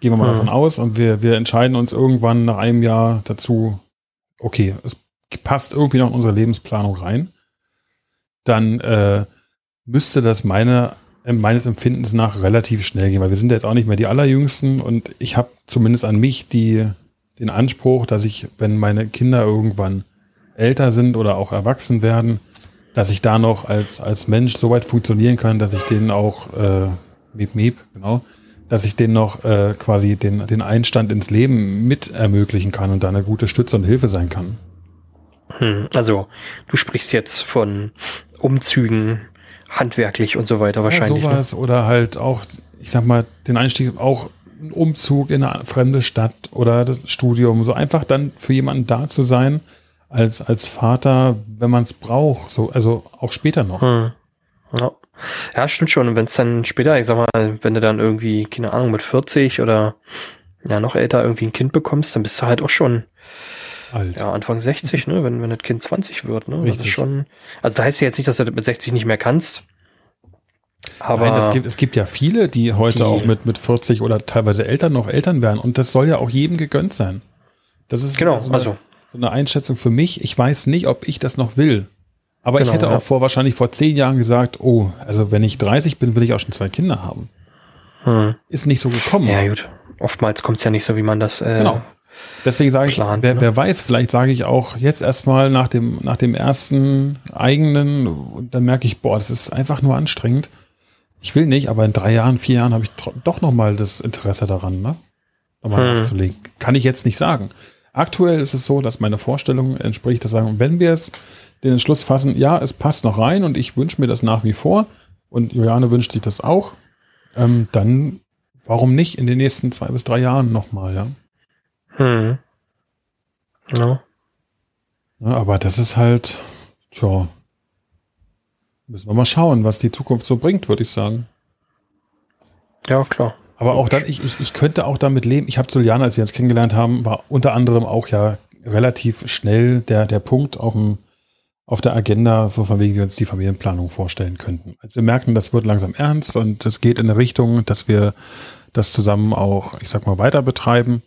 Gehen wir mal mhm. davon aus und wir, wir entscheiden uns irgendwann nach einem Jahr dazu, okay, es passt irgendwie noch in unsere Lebensplanung rein. Dann äh, müsste das meine, meines Empfindens nach relativ schnell gehen, weil wir sind ja jetzt auch nicht mehr die Allerjüngsten und ich habe zumindest an mich die, den Anspruch, dass ich, wenn meine Kinder irgendwann älter sind oder auch erwachsen werden, dass ich da noch als, als Mensch so weit funktionieren kann, dass ich denen auch, äh, Miep Miep, genau, dass ich denen noch äh, quasi den, den Einstand ins Leben mit ermöglichen kann und da eine gute Stütze und Hilfe sein kann. Hm, also du sprichst jetzt von Umzügen, handwerklich und so weiter wahrscheinlich. Ja, ne? sowas ne? oder halt auch, ich sag mal, den Einstieg auch ein Umzug in eine fremde Stadt oder das Studium, so einfach dann für jemanden da zu sein, als, als Vater, wenn man es braucht, so, also auch später noch. Hm. Ja. ja, stimmt schon. Und wenn es dann später, ich sag mal, wenn du dann irgendwie, keine Ahnung, mit 40 oder ja, noch älter irgendwie ein Kind bekommst, dann bist du halt auch schon Alt. Ja, Anfang 60, ne, wenn, wenn das Kind 20 wird, ne? Richtig. Das ist schon, also da heißt ja jetzt nicht, dass du das mit 60 nicht mehr kannst. Aber Nein, es gibt, es gibt ja viele, die heute die, auch mit, mit 40 oder teilweise Eltern noch Eltern werden. Und das soll ja auch jedem gegönnt sein. Das ist genau, so eine, also. So eine Einschätzung für mich. Ich weiß nicht, ob ich das noch will. Aber genau, ich hätte ja. auch vor, wahrscheinlich vor zehn Jahren gesagt, oh, also wenn ich 30 bin, will ich auch schon zwei Kinder haben. Hm. Ist nicht so gekommen. Ja, gut. Oftmals kommt es ja nicht so, wie man das äh, genau. Deswegen sage ich, Plan, wer, ne? wer, weiß, vielleicht sage ich auch jetzt erstmal nach dem, nach dem ersten eigenen, und dann merke ich, boah, das ist einfach nur anstrengend. Ich will nicht, aber in drei Jahren, vier Jahren habe ich doch nochmal das Interesse daran, ne? Nochmal hm. nachzulegen. Kann ich jetzt nicht sagen. Aktuell ist es so, dass meine Vorstellung entspricht, dass sagen, wenn wir es den Entschluss fassen, ja, es passt noch rein und ich wünsche mir das nach wie vor und Juliane wünscht sich das auch, ähm, dann warum nicht in den nächsten zwei bis drei Jahren nochmal, ja? Hm. Ja. ja. Aber das ist halt, tja, müssen wir mal schauen, was die Zukunft so bringt, würde ich sagen. Ja, klar. Aber auch dann, ich, ich, ich könnte auch damit leben. Ich habe Juliana, als wir uns kennengelernt haben, war unter anderem auch ja relativ schnell der, der Punkt auf, dem, auf der Agenda, von wegen wir uns die Familienplanung vorstellen könnten. Also wir merken, das wird langsam ernst und es geht in eine Richtung, dass wir das zusammen auch, ich sag mal, weiter betreiben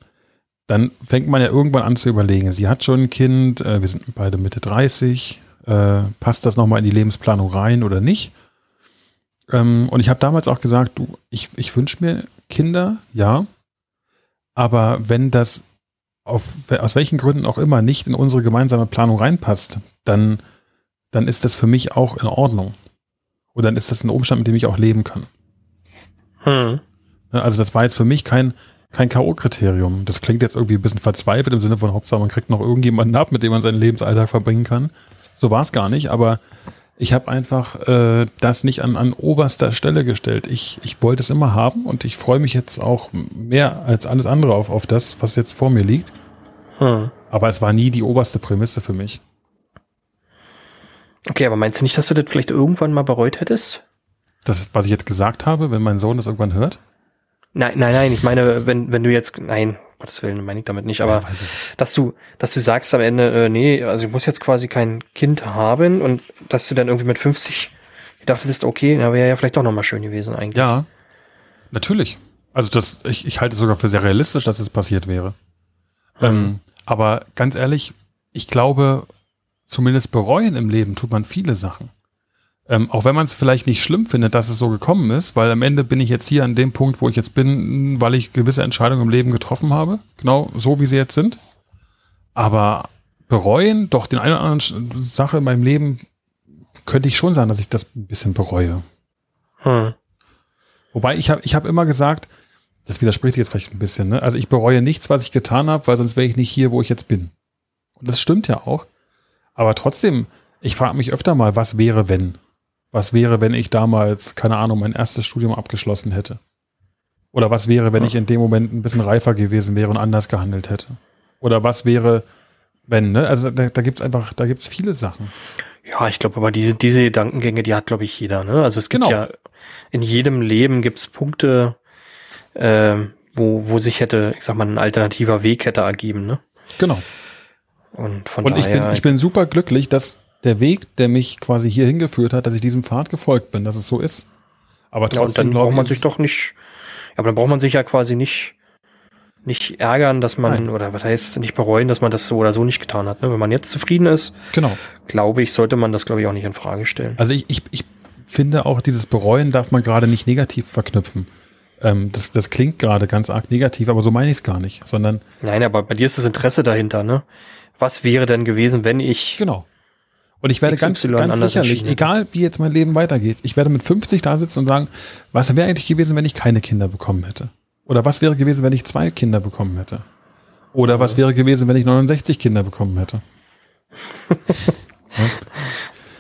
dann fängt man ja irgendwann an zu überlegen. Sie hat schon ein Kind, äh, wir sind beide Mitte 30, äh, passt das nochmal in die Lebensplanung rein oder nicht? Ähm, und ich habe damals auch gesagt, du, ich, ich wünsche mir Kinder, ja, aber wenn das auf, aus welchen Gründen auch immer nicht in unsere gemeinsame Planung reinpasst, dann, dann ist das für mich auch in Ordnung. Und dann ist das ein Umstand, mit dem ich auch leben kann. Hm. Also das war jetzt für mich kein, kein K.O.-Kriterium. Das klingt jetzt irgendwie ein bisschen verzweifelt im Sinne von Hauptsache, man kriegt noch irgendjemanden ab, mit dem man seinen Lebensalltag verbringen kann. So war es gar nicht, aber ich habe einfach äh, das nicht an, an oberster Stelle gestellt. Ich, ich wollte es immer haben und ich freue mich jetzt auch mehr als alles andere auf, auf das, was jetzt vor mir liegt. Hm. Aber es war nie die oberste Prämisse für mich. Okay, aber meinst du nicht, dass du das vielleicht irgendwann mal bereut hättest? Das, was ich jetzt gesagt habe, wenn mein Sohn das irgendwann hört? Nein, nein, nein, ich meine, wenn, wenn du jetzt, nein, Gottes Willen, meine ich damit nicht, aber ja, dass du, dass du sagst am Ende, äh, nee, also ich muss jetzt quasi kein Kind haben und dass du dann irgendwie mit 50 gedacht hättest, okay, na wäre ja vielleicht doch nochmal schön gewesen eigentlich. Ja, natürlich. Also das, ich, ich halte es sogar für sehr realistisch, dass es passiert wäre. Mhm. Ähm, aber ganz ehrlich, ich glaube, zumindest bereuen im Leben tut man viele Sachen. Ähm, auch wenn man es vielleicht nicht schlimm findet, dass es so gekommen ist, weil am Ende bin ich jetzt hier an dem Punkt, wo ich jetzt bin, weil ich gewisse Entscheidungen im Leben getroffen habe. Genau so, wie sie jetzt sind. Aber bereuen, doch den einen oder anderen Sache in meinem Leben könnte ich schon sagen, dass ich das ein bisschen bereue. Hm. Wobei ich habe ich hab immer gesagt, das widerspricht sich jetzt vielleicht ein bisschen, ne? Also ich bereue nichts, was ich getan habe, weil sonst wäre ich nicht hier, wo ich jetzt bin. Und das stimmt ja auch. Aber trotzdem, ich frage mich öfter mal, was wäre, wenn? Was wäre, wenn ich damals, keine Ahnung, mein erstes Studium abgeschlossen hätte? Oder was wäre, wenn ich in dem Moment ein bisschen reifer gewesen wäre und anders gehandelt hätte? Oder was wäre, wenn, ne? Also da, da gibt es einfach, da gibt es viele Sachen. Ja, ich glaube aber diese, diese Gedankengänge, die hat, glaube ich, jeder, ne? Also es gibt genau. ja, in jedem Leben gibt es Punkte, äh, wo, wo sich hätte, ich sag mal, ein alternativer Weg hätte ergeben, ne? Genau. Und von und daher. Ich bin, ich bin super glücklich, dass der Weg, der mich quasi hier hingeführt hat, dass ich diesem Pfad gefolgt bin, dass es so ist. Aber trotzdem ja, dann braucht man sich doch nicht, ja, aber dann braucht man sich ja quasi nicht nicht ärgern, dass man, Nein. oder was heißt, nicht bereuen, dass man das so oder so nicht getan hat. Ne? Wenn man jetzt zufrieden ist, Genau. glaube ich, sollte man das, glaube ich, auch nicht in Frage stellen. Also ich, ich, ich finde auch dieses Bereuen darf man gerade nicht negativ verknüpfen. Ähm, das, das klingt gerade ganz arg negativ, aber so meine ich es gar nicht, sondern Nein, aber bei dir ist das Interesse dahinter, ne? Was wäre denn gewesen, wenn ich. genau. Und ich werde ganz, ganz sicherlich, egal wie jetzt mein Leben weitergeht, ich werde mit 50 da sitzen und sagen, was wäre eigentlich gewesen, wenn ich keine Kinder bekommen hätte? Oder was wäre gewesen, wenn ich zwei Kinder bekommen hätte? Oder was wäre gewesen, wenn ich 69 Kinder bekommen hätte?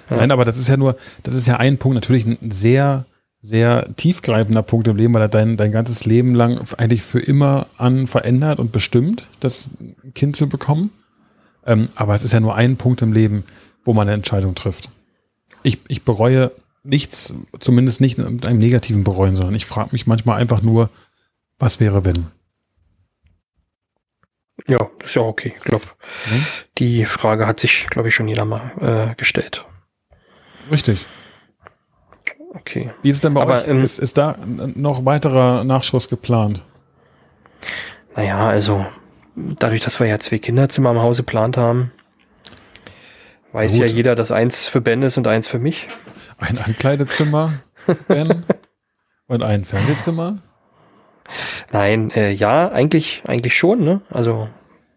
Ja. Nein, aber das ist ja nur, das ist ja ein Punkt, natürlich ein sehr, sehr tiefgreifender Punkt im Leben, weil er dein, dein ganzes Leben lang eigentlich für immer an verändert und bestimmt, das Kind zu bekommen. Ähm, aber es ist ja nur ein Punkt im Leben, wo man eine Entscheidung trifft. Ich, ich bereue nichts, zumindest nicht mit einem negativen Bereuen, sondern ich frage mich manchmal einfach nur, was wäre, wenn? Ja, ist ja okay. Ich glaube, Mhm. die Frage hat sich, glaube ich, schon jeder mal äh, gestellt. Richtig. Okay. Wie ist es denn bei Aber, euch? ähm, ist, ist da noch weiterer Nachschuss geplant? Naja, also dadurch, dass wir ja zwei Kinderzimmer im Hause geplant haben, weiß Gut. ja jeder, dass eins für Ben ist und eins für mich. Ein Ankleidezimmer, Ben, und ein Fernsehzimmer? Nein, äh, ja, eigentlich, eigentlich schon, ne? Also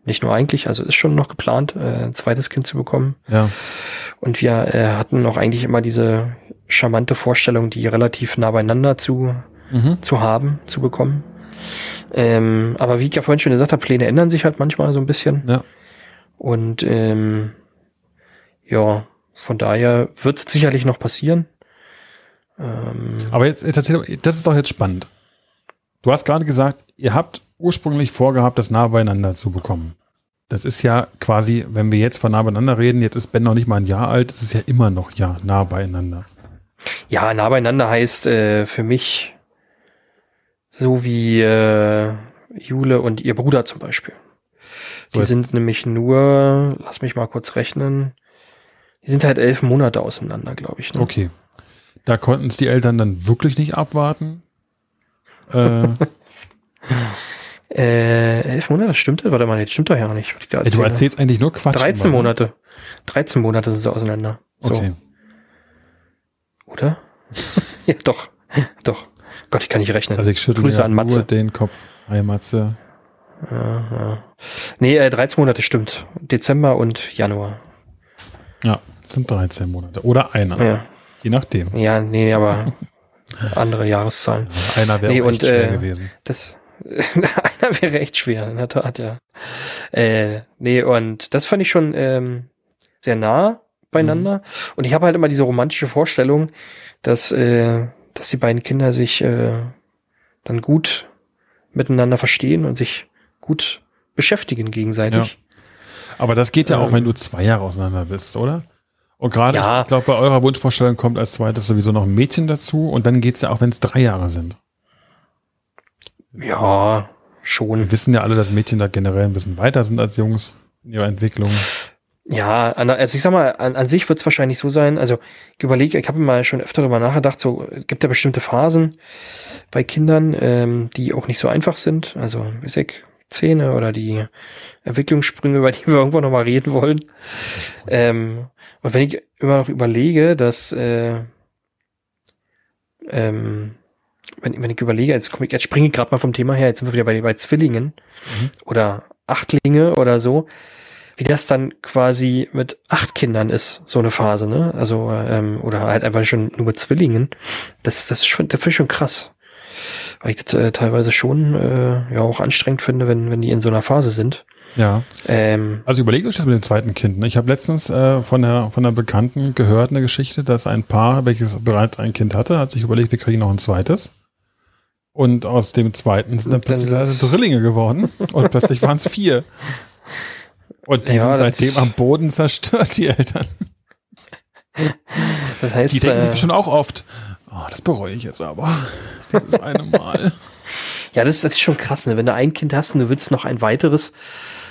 nicht nur eigentlich, also ist schon noch geplant, äh, ein zweites Kind zu bekommen. Ja. Und wir äh, hatten auch eigentlich immer diese charmante Vorstellung, die relativ nah beieinander zu, Mhm. zu haben, zu bekommen. Ähm, aber wie ich ja vorhin schon gesagt habe, Pläne ändern sich halt manchmal so ein bisschen. Ja. Und ähm, ja, von daher wird es sicherlich noch passieren. Ähm, Aber jetzt, jetzt erzähl, das ist doch jetzt spannend. Du hast gerade gesagt, ihr habt ursprünglich vorgehabt, das nah beieinander zu bekommen. Das ist ja quasi, wenn wir jetzt von nah beieinander reden, jetzt ist Ben noch nicht mal ein Jahr alt, es ist ja immer noch ja nah beieinander. ja, nah beieinander heißt äh, für mich so wie äh, Jule und ihr Bruder zum Beispiel. So Die sind nämlich nur, lass mich mal kurz rechnen, die sind halt elf Monate auseinander, glaube ich. Ne? Okay. Da konnten es die Eltern dann wirklich nicht abwarten. Äh, Äh, elf Monate, stimmt das? Warte mal, jetzt stimmt doch ja nicht. ich da ey, du erzähle. erzählst eigentlich nur Quatsch. 13 immer, ne? Monate. 13 Monate sind sie auseinander. So, Okay. oder? ja, doch. doch. Gott, ich kann nicht rechnen. Also ich schüttle Grüße ja an Matze. nur den Kopf. Hi Matze. Ja, ja. Nee, äh, 13 Monate stimmt. Dezember und Januar. Ja, sind 13 Monate. Oder einer. Ja, Je nachdem. ja nee, aber andere Jahreszahlen. Einer wäre Nee, echt und, schwer äh, gewesen. Das einer wäre echt schwer, in der Tat, ja. Äh, nee, und das fand ich schon ähm, sehr nah beieinander. Und ich habe halt immer diese romantische Vorstellung, dass, äh, dass die beiden Kinder sich äh, dann gut miteinander verstehen und sich gut beschäftigen gegenseitig. Aber das geht ja auch, ähm, wenn du zwei Jahre auseinander bist, oder? Und gerade, Ja. ich glaube, bei eurer Wunschvorstellung kommt als zweites sowieso noch ein Mädchen dazu und dann geht's ja auch, wenn es drei Jahre sind. Ja, schon. Wir wissen ja alle, dass Mädchen da generell ein bisschen weiter sind als Jungs in ihrer Entwicklung. Ja, also ich sag mal, an, an sich wird es wahrscheinlich so sein. Also ich überlege, ich habe mal schon öfter darüber nachgedacht, so es gibt ja bestimmte Phasen bei Kindern, ähm, die auch nicht so einfach sind. Also wie gesagt, Zähne oder die Entwicklungssprünge, über die wir irgendwann noch mal reden wollen. Ähm, und wenn ich immer noch überlege, dass äh, ähm, wenn, wenn ich überlege, jetzt, komm ich, jetzt springe ich gerade mal vom Thema her, jetzt sind wir wieder bei, bei Zwillingen oder Achtlinge oder so, wie das dann quasi mit acht Kindern ist, so eine Phase, ne? Also, ähm, oder halt einfach schon nur mit Zwillingen. Das, das ist schon, das finde ich schon krass. Weil ich das äh, teilweise schon äh, ja auch anstrengend finde, wenn, wenn die in so einer Phase sind. Ja. Ähm, Also überlegt euch das mit dem zweiten Kind. Ne? Ich habe letztens äh, von der von einer Bekannten gehört eine Geschichte, dass ein Paar, welches bereits ein Kind hatte, hat sich überlegt, wir kriegen noch ein zweites. Und aus dem zweiten sind dann plötzlich Drillinge geworden. Und plötzlich waren es vier. Und die Ja, sind seitdem am Boden zerstört, die Eltern. das heißt, Die denken sich äh, bestimmt auch oft, oh, das bereue ich jetzt aber. Dieses eine Mal. Ja, das, das ist schon krass, ne? Wenn du ein Kind hast und du willst noch ein weiteres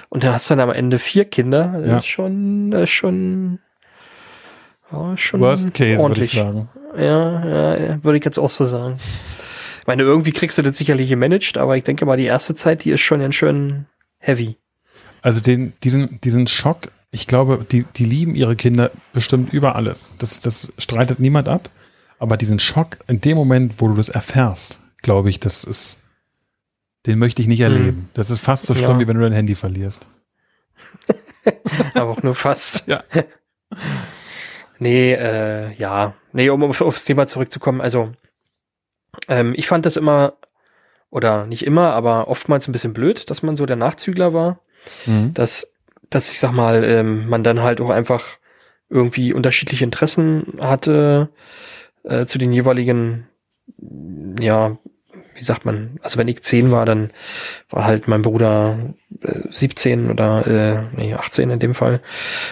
und du hast dann am Ende vier Kinder, das Ja. ist schon, schon, ja, schon Worst case, würde ich sagen. Ja, ja, ja, würde ich jetzt auch so sagen. Ich meine, irgendwie kriegst du das sicherlich gemanagt, aber ich denke mal, die erste Zeit, die ist schon ganz schön heavy. Also den, diesen, diesen Schock, ich glaube, die, die lieben ihre Kinder bestimmt über alles. Das, das streitet niemand ab. Aber diesen Schock in dem Moment, wo du das erfährst, glaube ich, das ist, den möchte ich nicht hm. erleben. Hm. Das ist fast so schlimm, ja. wie wenn du dein Handy verlierst. Aber auch nur fast. Ja. nee, äh, ja. Nee, um aufs Thema zurückzukommen, also ähm, ich fand das immer, oder nicht immer, aber oftmals ein bisschen blöd, dass man so der Nachzügler war. Mhm. Dass, dass ich sag mal, ähm, man dann halt auch einfach irgendwie unterschiedliche Interessen hatte äh, zu den jeweiligen ja, wie sagt man, also wenn ich zehn war, dann war halt mein Bruder äh, 17 oder äh, nee, 18 in dem Fall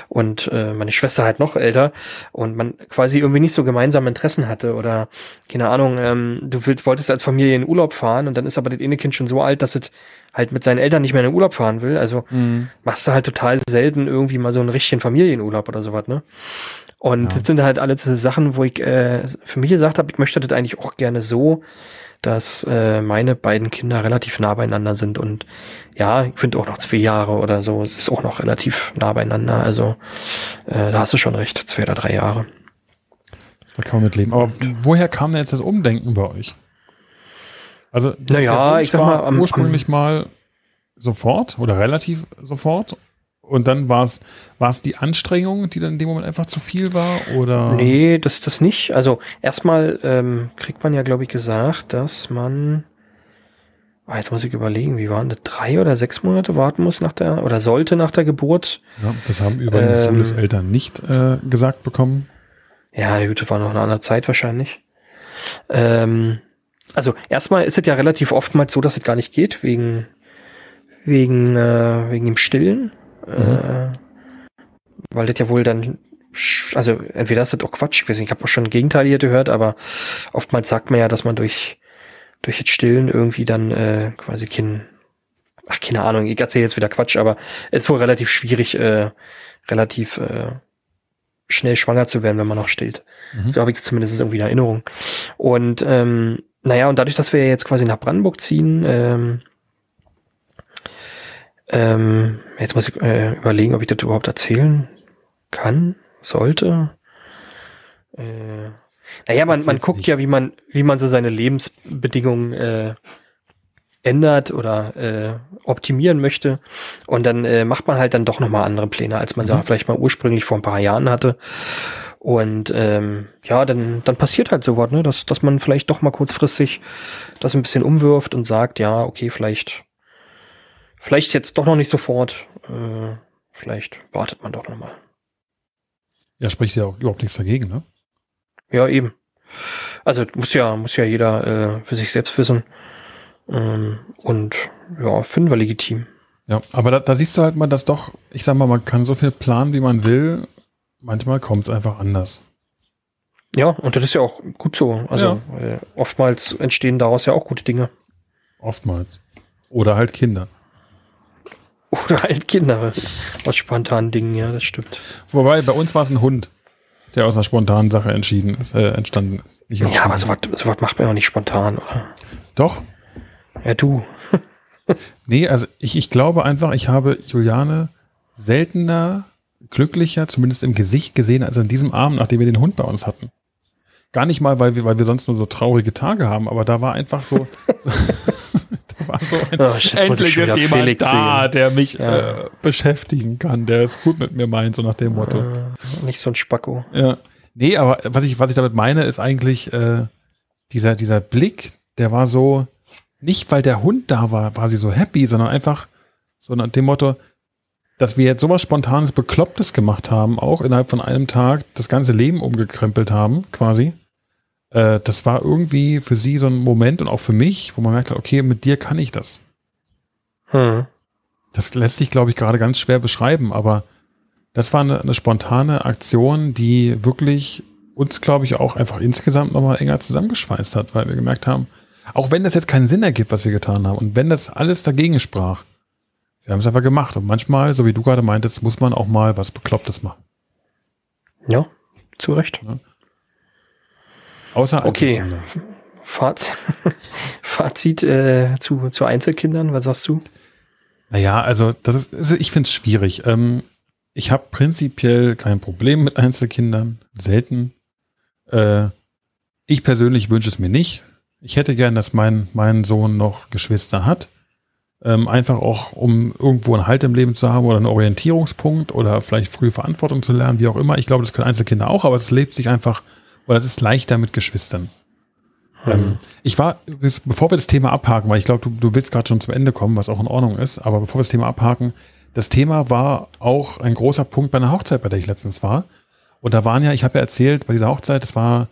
und äh, meine Schwester halt noch älter und man quasi irgendwie nicht so gemeinsame Interessen hatte oder keine Ahnung, ähm, du willst, wolltest als Familie in Urlaub fahren und dann ist aber das eine Kind schon so alt, dass es halt mit seinen Eltern nicht mehr in den Urlaub fahren will. Also mhm. machst du halt total selten irgendwie mal so einen richtigen Familienurlaub oder sowas, ne? Und ja. das sind halt alle so Sachen, wo ich äh, für mich gesagt habe, ich möchte das eigentlich auch gerne so, dass äh, meine beiden Kinder relativ nah beieinander sind und ja, ich finde auch noch zwei Jahre oder so, es ist auch noch relativ nah beieinander. Also äh, da hast du schon recht, zwei oder drei Jahre. Da kann man mit leben. Aber woher kam denn jetzt das Umdenken bei euch? Also, naja, ich sag mal, ursprünglich mal sofort oder relativ sofort und dann war es war es die Anstrengung, die dann in dem Moment einfach zu viel war oder? Nee, das das nicht. Also erstmal ähm, kriegt man ja glaube ich gesagt, dass man ah, jetzt muss ich überlegen, wie waren das drei oder sechs Monate warten muss nach der oder sollte nach der Geburt. Ja, das haben übrigens ähm, Julis Eltern nicht äh, gesagt bekommen. Ja, die Hütte war noch eine andere Zeit wahrscheinlich. Ähm, also erstmal ist es ja relativ oftmals so, dass es gar nicht geht wegen wegen äh, wegen dem Stillen. Mhm. Äh, weil das ja wohl dann, also entweder ist das auch Quatsch, ich weiß nicht, ich habe auch schon Gegenteil hier gehört, aber oftmals sagt man ja, dass man durch, durch das Stillen irgendwie dann äh, quasi kein, ach, keine Ahnung, ich erzähle jetzt wieder Quatsch, aber es ist wohl relativ schwierig, äh, relativ äh, schnell schwanger zu werden, wenn man noch stillt. Mhm. So habe ich zumindest irgendwie in Erinnerung. Und ähm, naja, und dadurch, dass wir jetzt quasi nach Brandenburg ziehen, ähm, ähm, jetzt muss ich äh, überlegen, ob ich das überhaupt erzählen kann, sollte. Äh, naja, man, man guckt nicht. ja, wie man, wie man so seine Lebensbedingungen äh, ändert oder äh, optimieren möchte. Und dann äh, macht man halt dann doch nochmal andere Pläne, als man mhm. so vielleicht mal ursprünglich vor ein paar Jahren hatte. Und ähm, ja, dann, dann passiert halt sowas, ne? dass, dass man vielleicht doch mal kurzfristig das ein bisschen umwirft und sagt, ja, okay, vielleicht Vielleicht jetzt doch noch nicht sofort. Äh, vielleicht wartet man doch noch mal. Ja, spricht ja auch überhaupt nichts dagegen, ne? Ja, eben. Also muss ja, muss ja jeder äh, für sich selbst wissen. Ähm, und ja, finden wir legitim. Ja, aber da, da siehst du halt mal, dass doch, ich sag mal, man kann so viel planen, wie man will. Manchmal kommt es einfach anders. Ja, und das ist ja auch gut so. Also ja. oftmals entstehen daraus ja auch gute Dinge. Oftmals. Oder halt Kinder. Oder halt Kinder aus spontanen Dingen, ja, das stimmt. Wobei, bei uns war es ein Hund, der aus einer spontanen Sache entschieden ist, äh, entstanden ist. ja, aber sowas so macht man auch nicht spontan, oder? Doch. Ja, du. nee, also ich, ich glaube einfach, ich habe Juliane seltener, glücklicher, zumindest im Gesicht gesehen, als an diesem Abend, nachdem wir den Hund bei uns hatten. Gar nicht mal, weil wir, weil wir sonst nur so traurige Tage haben, aber da war einfach so, so war so ein, oh, shit, endlich ist jemand Felix da, sehen. der mich ja. äh, beschäftigen kann, der es gut mit mir meint, so nach dem Motto. Äh, nicht so ein Spacko. Ja. Nee, aber was ich, was ich damit meine, ist eigentlich äh, dieser, dieser Blick, der war so, nicht weil der Hund da war, war sie so happy, sondern einfach so nach dem Motto, dass wir jetzt sowas Spontanes, Beklopptes gemacht haben, auch innerhalb von einem Tag das ganze Leben umgekrempelt haben, quasi äh, das war irgendwie für sie so ein Moment und auch für mich, wo man merkt, okay, mit dir kann ich das. Hm. Das lässt sich, glaube ich, gerade ganz schwer beschreiben, aber das war eine, eine spontane Aktion, die wirklich uns, glaube ich, auch einfach insgesamt nochmal enger zusammengeschweißt hat, weil wir gemerkt haben, auch wenn das jetzt keinen Sinn ergibt, was wir getan haben und wenn das alles dagegen sprach, wir haben es einfach gemacht. Und manchmal, so wie du gerade meintest, muss man auch mal was Beklopptes machen. Ja, zu Recht. Ja. Außer Okay. Fazit, Fazit äh, zu, zu Einzelkindern, was sagst du? Naja, also das ist, also ich finde es schwierig. Ähm, ich habe prinzipiell kein Problem mit Einzelkindern, selten. Äh, ich persönlich wünsche es mir nicht. Ich hätte gern, dass mein, mein Sohn noch Geschwister hat. Ähm, einfach auch, um irgendwo einen Halt im Leben zu haben oder einen Orientierungspunkt oder vielleicht früh Verantwortung zu lernen, wie auch immer. Ich glaube, das können Einzelkinder auch, aber es lebt sich einfach, oder es ist leichter mit Geschwistern. Mhm. Ich war, bevor wir das Thema abhaken, weil ich glaube, du, du willst gerade schon zum Ende kommen, was auch in Ordnung ist, aber bevor wir das Thema abhaken, das Thema war auch ein großer Punkt bei einer Hochzeit, bei der ich letztens war. Und da waren ja, ich habe ja erzählt, bei dieser Hochzeit, das war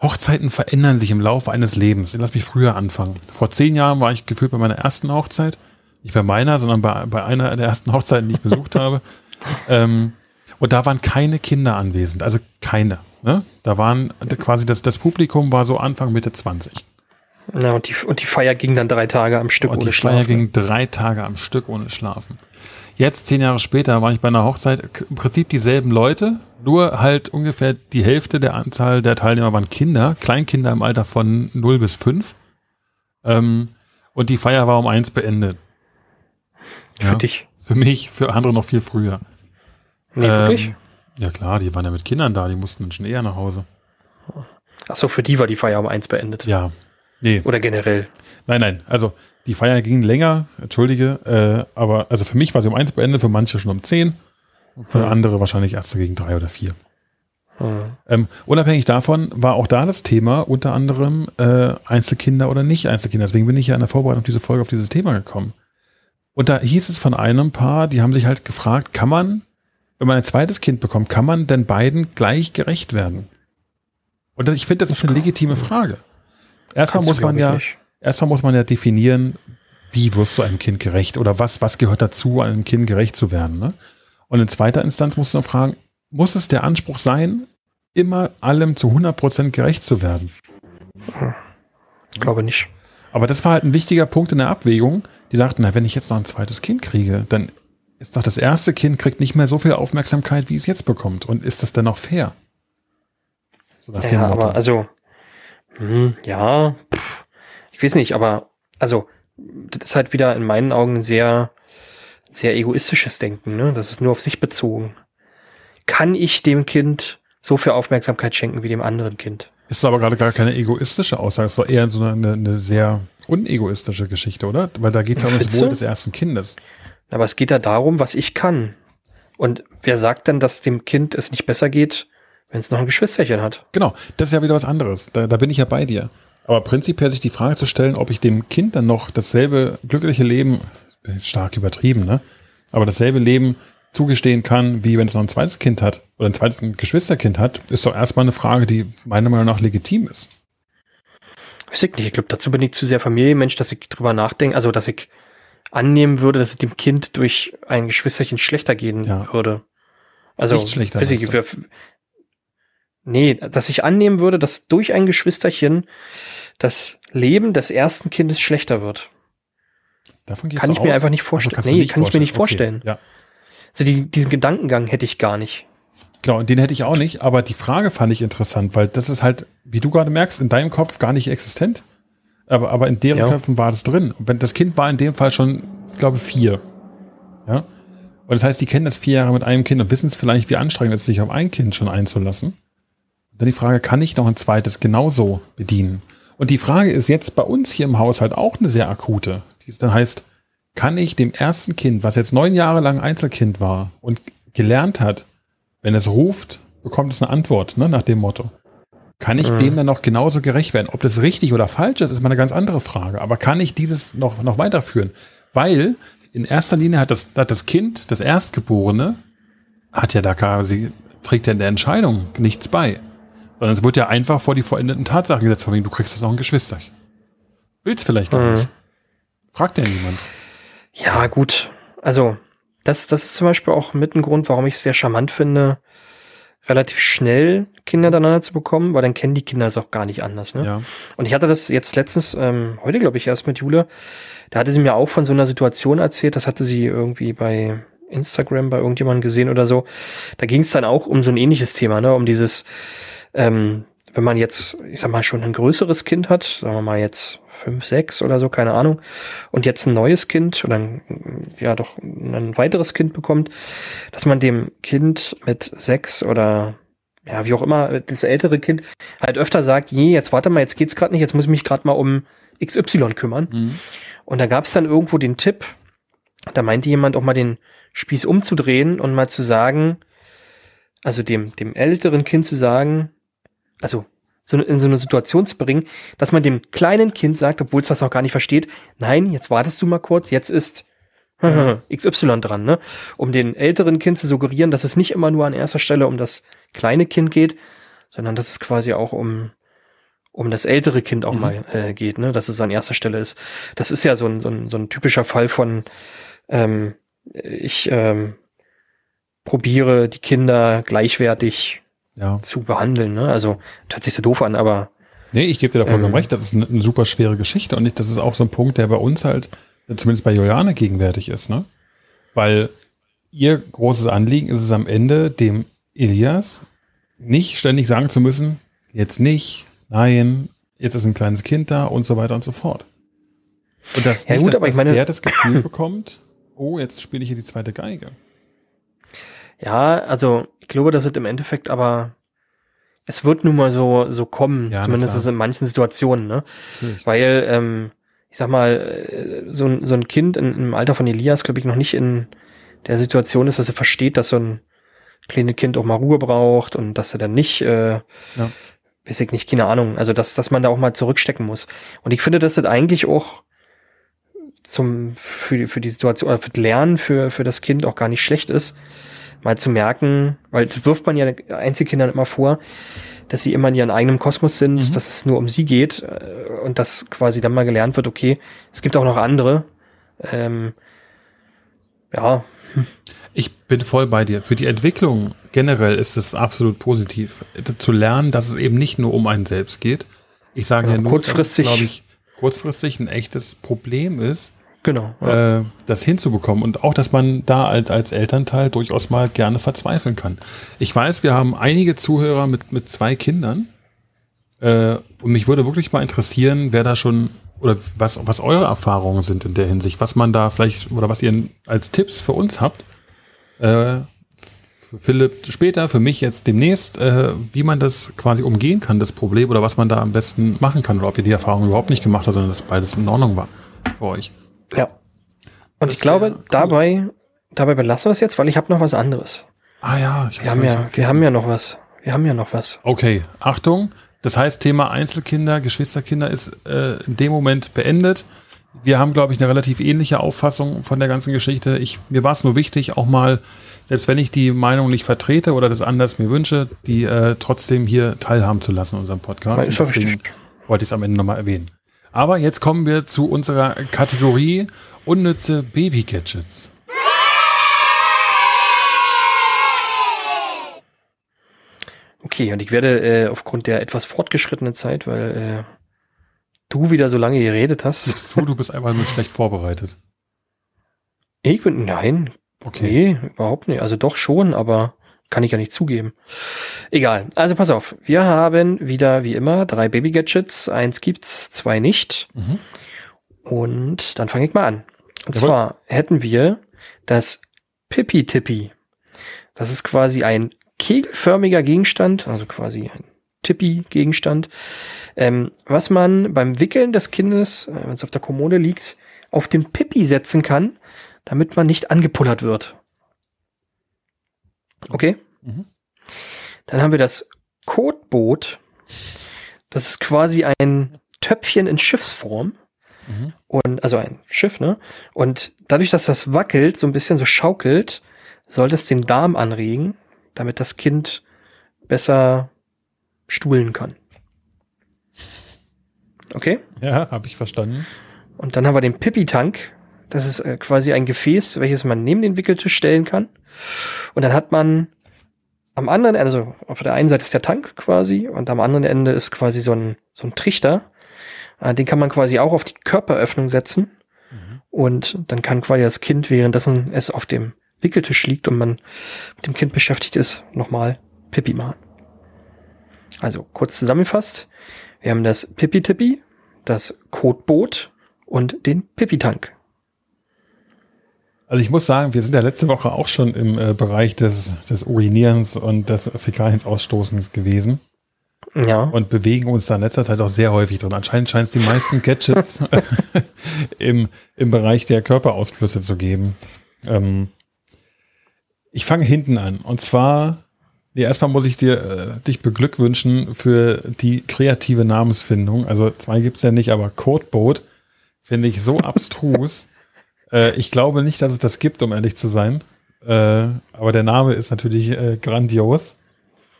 Hochzeiten verändern sich im Laufe eines Lebens. Lass mich früher anfangen. Vor zehn Jahren war ich gefühlt bei meiner ersten Hochzeit. Nicht bei meiner, sondern bei, bei einer der ersten Hochzeiten, die ich besucht habe. Ähm, und da waren keine Kinder anwesend, also keine. Ne? Da waren quasi das, das Publikum war so Anfang, Mitte 20. Ja, und die, und die Feier ging dann drei Tage am Stück und ohne Schlafen. Die Feier ging drei Tage am Stück ohne Schlafen. Jetzt, zehn Jahre später, war ich bei einer Hochzeit, im Prinzip dieselben Leute, nur halt ungefähr die Hälfte der Anzahl der Teilnehmer waren Kinder, Kleinkinder im Alter von 0 bis 5. Ähm, und die Feier war um eins beendet. Für ja, dich? Für mich, für andere noch viel früher. Nee, ähm, wirklich? Ja klar, die waren ja mit Kindern da, die mussten dann schon eher nach Hause. Achso, für die war die Feier um eins beendet. Ja. Nee. Oder generell. Nein, nein. Also die Feier ging länger, entschuldige, äh, aber also für mich war sie um eins beendet, für manche schon um zehn, für mhm. andere wahrscheinlich erst gegen drei oder vier. Mhm. Ähm, unabhängig davon war auch da das Thema unter anderem äh, Einzelkinder oder nicht Einzelkinder. Deswegen bin ich ja in der Vorbereitung auf diese Folge auf dieses Thema gekommen. Und da hieß es von einem Paar, die haben sich halt gefragt, kann man, wenn man ein zweites Kind bekommt, kann man denn beiden gleich gerecht werden? Und ich finde, das ist eine legitime Frage. Erstmal muss man ja, nicht erstmal muss man ja definieren, wie wirst du einem Kind gerecht oder was, was gehört dazu, einem Kind gerecht zu werden. Ne? Und in zweiter Instanz musst du noch fragen, muss es der Anspruch sein, immer allem zu 100% gerecht zu werden? Ich glaube nicht. Aber das war halt ein wichtiger Punkt in der Abwägung. Die sagten, na, wenn ich jetzt noch ein zweites Kind kriege, dann ist doch das erste Kind kriegt nicht mehr so viel Aufmerksamkeit, wie es jetzt bekommt. Und ist das denn noch fair? So ja, aber also, hm, ja, pff, ich weiß nicht, aber also das ist halt wieder in meinen Augen sehr, sehr egoistisches Denken, ne? Das ist nur auf sich bezogen. Kann ich dem Kind so viel Aufmerksamkeit schenken wie dem anderen Kind? Ist aber gerade gar keine egoistische Aussage, ist doch eher so eine, eine sehr unegoistische Geschichte, oder? Weil da geht es ja um das Wohl des ersten Kindes. Aber es geht da darum, was ich kann. Und wer sagt dann, dass dem Kind es nicht besser geht, wenn es noch ein Geschwisterchen hat? Genau, das ist ja wieder was anderes. Da, da bin ich ja bei dir. Aber prinzipiell sich die Frage zu stellen, ob ich dem Kind dann noch dasselbe glückliche Leben, stark übertrieben, ne? Aber dasselbe Leben zugestehen kann, wie wenn es noch ein zweites Kind hat oder ein zweites Geschwisterkind hat, ist doch erstmal eine Frage, die meiner Meinung nach legitim ist. Weiß ich nicht. Ich glaube, dazu bin ich zu sehr Familienmensch, dass ich drüber nachdenke, also dass ich annehmen würde, dass es dem Kind durch ein Geschwisterchen schlechter gehen ja. würde. Also, nicht schlechter. Ich, Nee, dass ich annehmen würde, dass durch ein Geschwisterchen das Leben des ersten Kindes schlechter wird. Davon kann ich aus? mir einfach nicht vorstellen. Also nee, kann vorstellen. ich mir nicht vorstellen. Okay, ja. Also die, diesen Gedankengang hätte ich gar nicht. Genau, und den hätte ich auch nicht, aber die Frage fand ich interessant, weil das ist halt, wie du gerade merkst, in deinem Kopf gar nicht existent. Aber, aber in deren ja. Köpfen war das drin. Und wenn das Kind war in dem Fall schon, ich glaube, vier. Ja. Und das heißt, die kennen das vier Jahre mit einem Kind und wissen es vielleicht, wie anstrengend es ist, sich auf ein Kind schon einzulassen. Dann die Frage, kann ich noch ein zweites genauso bedienen? Und die Frage ist jetzt bei uns hier im Haushalt auch eine sehr akute. Die dann heißt, kann ich dem ersten Kind, was jetzt neun Jahre lang Einzelkind war und gelernt hat, wenn es ruft, bekommt es eine Antwort, ne, nach dem Motto. Kann ich mhm. dem dann noch genauso gerecht werden? Ob das richtig oder falsch ist, ist mal eine ganz andere Frage. Aber kann ich dieses noch, noch weiterführen? Weil in erster Linie hat das, hat das Kind, das Erstgeborene, hat ja da quasi, trägt ja in der Entscheidung nichts bei. Sondern es wird ja einfach vor die veränderten Tatsachen gesetzt, von wegen, du kriegst jetzt noch ein Geschwisterchen. Willst vielleicht gar mhm. nicht. Fragt ja niemand. Ja, gut. Also, das, das ist zum Beispiel auch mit ein Grund, warum ich es sehr charmant finde, relativ schnell Kinder miteinander zu bekommen, weil dann kennen die Kinder es auch gar nicht anders. Ne? Ja. Und ich hatte das jetzt letztens, ähm, heute glaube ich erst mit Jule, da hatte sie mir auch von so einer Situation erzählt, das hatte sie irgendwie bei Instagram bei irgendjemandem gesehen oder so. Da ging es dann auch um so ein ähnliches Thema, ne? um dieses, ähm, wenn man jetzt, ich sag mal, schon ein größeres Kind hat, sagen wir mal jetzt fünf, sechs oder so, keine Ahnung, und jetzt ein neues Kind oder ein, ja doch ein weiteres Kind bekommt, dass man dem Kind mit sechs oder ja, wie auch immer, das ältere Kind halt öfter sagt, je, jetzt warte mal, jetzt geht's gerade nicht, jetzt muss ich mich gerade mal um XY kümmern. Mhm. Und da gab's dann irgendwo den Tipp, da meinte jemand auch mal den Spieß umzudrehen und mal zu sagen, also dem, dem älteren Kind zu sagen, also so in so eine Situation zu bringen, dass man dem kleinen Kind sagt, obwohl es das noch gar nicht versteht, nein, jetzt wartest du mal kurz, jetzt ist XY dran, ne? Um den älteren Kind zu suggerieren, dass es nicht immer nur an erster Stelle um das kleine Kind geht, sondern dass es quasi auch um um das ältere Kind auch mhm. mal äh, geht, ne? Dass es an erster Stelle ist. Das ist ja so ein, so ein, so ein typischer Fall von ähm, ich ähm, probiere die Kinder gleichwertig ja. zu behandeln. Ne? Also hört sich so doof an, aber. Nee, ich gebe dir da vollkommen ähm, recht. Das ist eine, eine, super schwere Geschichte und das ist auch so ein Punkt, der bei uns halt, zumindest bei Juliane gegenwärtig ist, ne? Weil ihr großes Anliegen ist es am Ende, dem Elias nicht ständig sagen zu müssen, jetzt nicht, nein, jetzt ist ein kleines Kind da und so weiter und so fort. Und das ja, nicht, gut, dass, dass meine, der das Gefühl bekommt, oh, jetzt spiele ich hier die zweite Geige. Ja, also ich glaube, das wird im Endeffekt aber es wird nun mal so so kommen, ja, zumindest in manchen Situationen, ne? Natürlich. Weil ähm, ich sag mal, äh, so ein, so ein Kind in, im Alter von Elias, glaube ich, noch nicht in der Situation ist, dass er versteht, dass so ein kleines Kind auch mal Ruhe braucht und dass er dann nicht, äh, ja. weiß ich nicht, keine Ahnung, also dass, dass man da auch mal zurückstecken muss. Und ich finde, dass das eigentlich auch zum, für, für die Situation, oder für das Lernen für, für das Kind auch gar nicht schlecht ist, mal zu merken, weil das wirft man ja Einzelkindern immer vor, dass sie immer in ihrem eigenen Kosmos sind, mhm. dass es nur um sie geht äh, und dass quasi dann mal gelernt wird, okay, es gibt auch noch andere. Ähm, ja. Ich bin voll bei dir. Für die Entwicklung generell ist es absolut positiv, zu lernen, dass es eben nicht nur um einen selbst geht. Ich sage ja, ja nur, kurzfristig, glaube ich, kurzfristig ein echtes Problem ist, Genau. Ja. Äh, das hinzubekommen und auch, dass man da als, als Elternteil durchaus mal gerne verzweifeln kann. Ich weiß, wir haben einige Zuhörer mit, mit zwei Kindern äh, und mich würde wirklich mal interessieren, wer da schon oder was, was eure Erfahrungen sind in der Hinsicht, was man da vielleicht oder was ihr als Tipps für uns habt. Äh, für Philipp später, für mich jetzt demnächst, äh, wie man das quasi umgehen kann, das Problem oder was man da am besten machen kann oder ob ihr die Erfahrung überhaupt nicht gemacht habt, sondern dass beides in Ordnung war für euch. Ja. Und das ich glaube, cool. dabei, dabei belassen wir es jetzt, weil ich habe noch was anderes. Ah ja, ich wir haben ja, wir haben ja noch was. Wir haben ja noch was. Okay, Achtung. Das heißt, Thema Einzelkinder, Geschwisterkinder ist äh, in dem Moment beendet. Wir haben, glaube ich, eine relativ ähnliche Auffassung von der ganzen Geschichte. Ich, mir war es nur wichtig, auch mal, selbst wenn ich die Meinung nicht vertrete oder das anders mir wünsche, die äh, trotzdem hier teilhaben zu lassen in unserem Podcast. Deswegen wollte ich es am Ende nochmal erwähnen. Aber jetzt kommen wir zu unserer Kategorie unnütze Baby-Gadgets. Okay, und ich werde äh, aufgrund der etwas fortgeschrittenen Zeit, weil äh, du wieder so lange geredet hast. So, du bist einfach nur schlecht vorbereitet. Ich bin, nein. Okay. Nee, überhaupt nicht. Also doch schon, aber kann ich ja nicht zugeben. Egal. Also pass auf. Wir haben wieder, wie immer, drei Baby-Gadgets. Eins gibt's, zwei nicht. Mhm. Und dann fange ich mal an. Und Jawohl. zwar hätten wir das Pippi-Tippi. Das ist quasi ein kegelförmiger Gegenstand, also quasi ein Tippi-Gegenstand, ähm, was man beim Wickeln des Kindes, äh, wenn es auf der Kommode liegt, auf den Pippi setzen kann, damit man nicht angepullert wird. Okay. Mhm. Dann haben wir das Kotboot. Das ist quasi ein Töpfchen in Schiffsform. Mhm. Und, also ein Schiff, ne? Und dadurch, dass das wackelt, so ein bisschen so schaukelt, soll das den Darm anregen, damit das Kind besser stuhlen kann. Okay? Ja, habe ich verstanden. Und dann haben wir den Pipi-Tank. Das ist äh, quasi ein Gefäß, welches man neben den Wickeltisch stellen kann. Und dann hat man am anderen Ende, also auf der einen Seite ist der Tank quasi und am anderen Ende ist quasi so ein, so ein Trichter. Äh, den kann man quasi auch auf die Körperöffnung setzen. Mhm. Und dann kann quasi das Kind, währenddessen es auf dem Wickeltisch liegt und man mit dem Kind beschäftigt ist, nochmal Pipi machen. Also kurz zusammengefasst, wir haben das Pippi-Tippi, das Kotboot und den Pippi-Tank. Also ich muss sagen, wir sind ja letzte Woche auch schon im äh, Bereich des, des Urinierens und des Fäkaliensausstoßens gewesen. Ja. Und bewegen uns da in letzter Zeit auch sehr häufig drin. Anscheinend scheint es die meisten Gadgets im, im Bereich der Körperausflüsse zu geben. Ähm, ich fange hinten an. Und zwar, nee, erstmal muss ich dir äh, dich beglückwünschen für die kreative Namensfindung. Also zwei gibt's ja nicht, aber Codeboat finde ich so abstrus. Äh, ich glaube nicht, dass es das gibt, um ehrlich zu sein. Äh, aber der Name ist natürlich äh, grandios.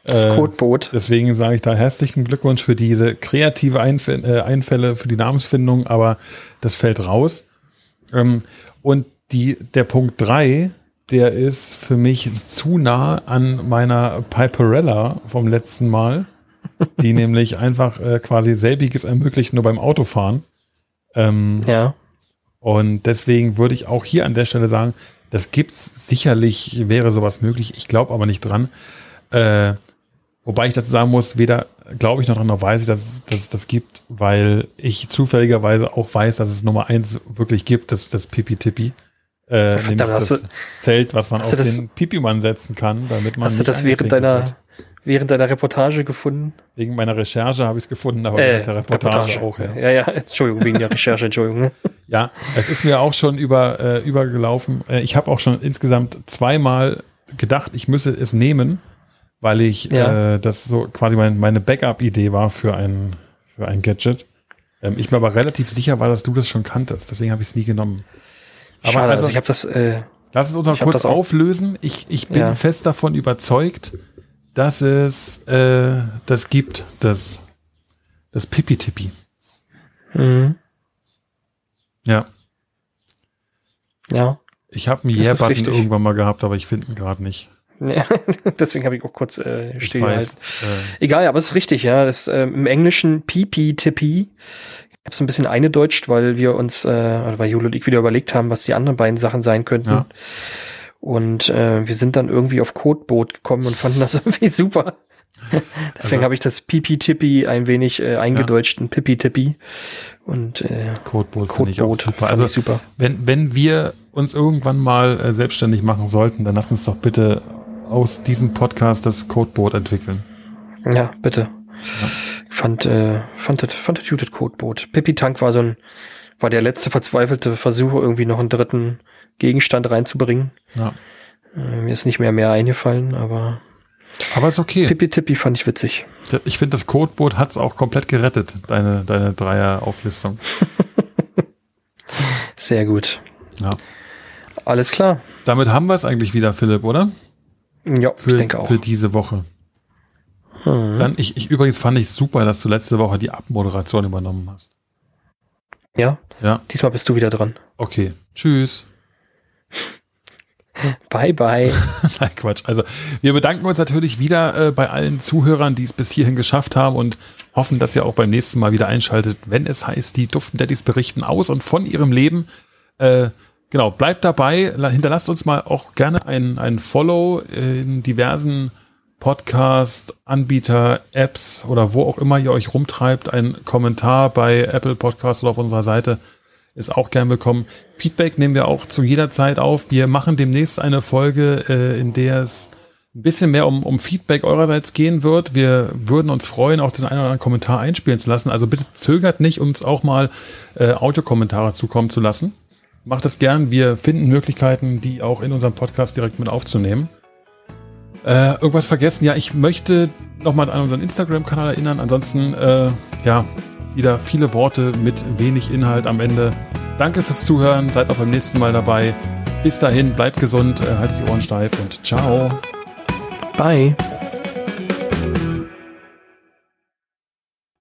Das Äh, Kotboot. Deswegen sage ich da herzlichen Glückwunsch für diese kreative Einf äh, Einfälle, für die Namensfindung, aber das fällt raus. Ähm, und die, der Punkt drei, der ist für mich zu nah an meiner Piperella vom letzten Mal, die nämlich einfach äh, quasi selbiges ermöglicht, nur beim Autofahren. Ähm, Ja. Und deswegen würde ich auch hier an der Stelle sagen, das gibt's sicherlich, wäre sowas möglich. Ich glaube aber nicht dran. Äh, wobei ich dazu sagen muss, weder glaube ich noch dran, noch weiß ich, dass es, dass es das gibt, weil ich zufälligerweise auch weiß, dass es Nummer eins wirklich gibt, das, das Pipi-Tippi. Äh, nämlich Verdammt, das du- Zelt, was man auf den Pipi-Mann setzen kann, damit man Hast du das während deiner, wird. Während deiner Reportage gefunden? Wegen meiner Recherche habe ich es gefunden, aber Äh, während der Reportage, auch, ja. ja. Ja, Entschuldigung, wegen der Recherche, Entschuldigung. Ja, es ist mir auch schon über, äh, übergelaufen. Äh, ich habe auch schon insgesamt zweimal gedacht, ich müsse es nehmen, weil ich Ja. äh, das so quasi mein, meine Backup-Idee war für ein, für ein Gadget. Ähm, ich mir aber relativ sicher war, dass du das schon kanntest. Deswegen habe ich es nie genommen. Aber Schade, also, also ich habe das, äh, lass es uns noch hab kurz auflösen. Ich, ich bin Ja. fest davon überzeugt, dass es äh, das gibt, das, das Pipi-Tippi. mh, Ja. ja. Ich habe einen Yeah-Button irgendwann mal gehabt, aber ich finde ihn gerade nicht. ja. Deswegen habe ich auch kurz äh, stillgehalten. Äh, Egal, aber es ist richtig, ja. Das, ähm, Im Englischen Pipi-Tippi. Ich habe es ein bisschen eingedeutscht, weil wir uns, äh, oder weil Jule und ich wieder überlegt haben, was die anderen beiden Sachen sein könnten. Ja. Und äh, wir sind dann irgendwie auf Codeboot gekommen und fanden das irgendwie super. Deswegen Also- habe ich das Pipi-Tippi ein wenig äh, eingedeutscht, ein Pipi-Tippi. Und äh, Codeboot finde ich auch Codeboot super. Also super. wenn, wenn wir uns irgendwann mal äh, selbstständig machen sollten, dann lass uns doch bitte aus diesem Podcast das Codeboot entwickeln. Ja, bitte. Ich fand, äh, fand das, fand das Codeboot. Pippi Tank war so ein, war der letzte verzweifelte Versuch, irgendwie noch einen dritten Gegenstand reinzubringen. Ja. Äh, mir ist nicht mehr mehr eingefallen, aber Aber ist okay. Pippi Tippi fand ich witzig. Ich finde, das Codeboot hat es auch komplett gerettet, deine, deine Dreier-Auflistung. Sehr gut. Ja. Alles klar. Damit haben wir es eigentlich wieder, Philipp, oder? Ja, Für, ich denke auch. für diese Woche. Hm. Dann, ich, ich übrigens fand ich super, dass du letzte Woche die Abmoderation übernommen hast. Ja, Ja, diesmal bist du wieder dran. okay. Tschüss. Bye, bye. Nein, Quatsch. Also wir bedanken uns natürlich wieder äh, bei allen Zuhörern, die es bis hierhin geschafft haben und hoffen, dass ihr auch beim nächsten Mal wieder einschaltet, wenn es heißt, die Duften Daddys berichten aus und von ihrem Leben. Äh, genau, bleibt dabei, la- hinterlasst uns mal auch gerne ein, ein Follow in diversen Podcast, Anbieter, Apps oder wo auch immer ihr euch rumtreibt. Ein Kommentar bei Apple Podcast oder auf unserer Seite ist auch gern willkommen. Feedback nehmen wir auch zu jeder Zeit auf. Wir machen demnächst eine Folge, äh, in der es ein bisschen mehr um, um Feedback eurerseits gehen wird. Wir würden uns freuen, auch den einen oder anderen Kommentar einspielen zu lassen. Also bitte zögert nicht, uns auch mal äh, Audiokommentare zukommen zu lassen. Macht das gern. Wir finden Möglichkeiten, die auch in unserem Podcast direkt mit aufzunehmen. Äh, irgendwas vergessen? Ja, ich möchte nochmal an unseren Instagram-Kanal erinnern. Ansonsten, äh, ja, wieder viele Worte mit wenig Inhalt am Ende. Danke fürs Zuhören. Seid auch beim nächsten Mal dabei. Bis dahin, bleibt gesund, äh, haltet die Ohren steif und ciao. Bye.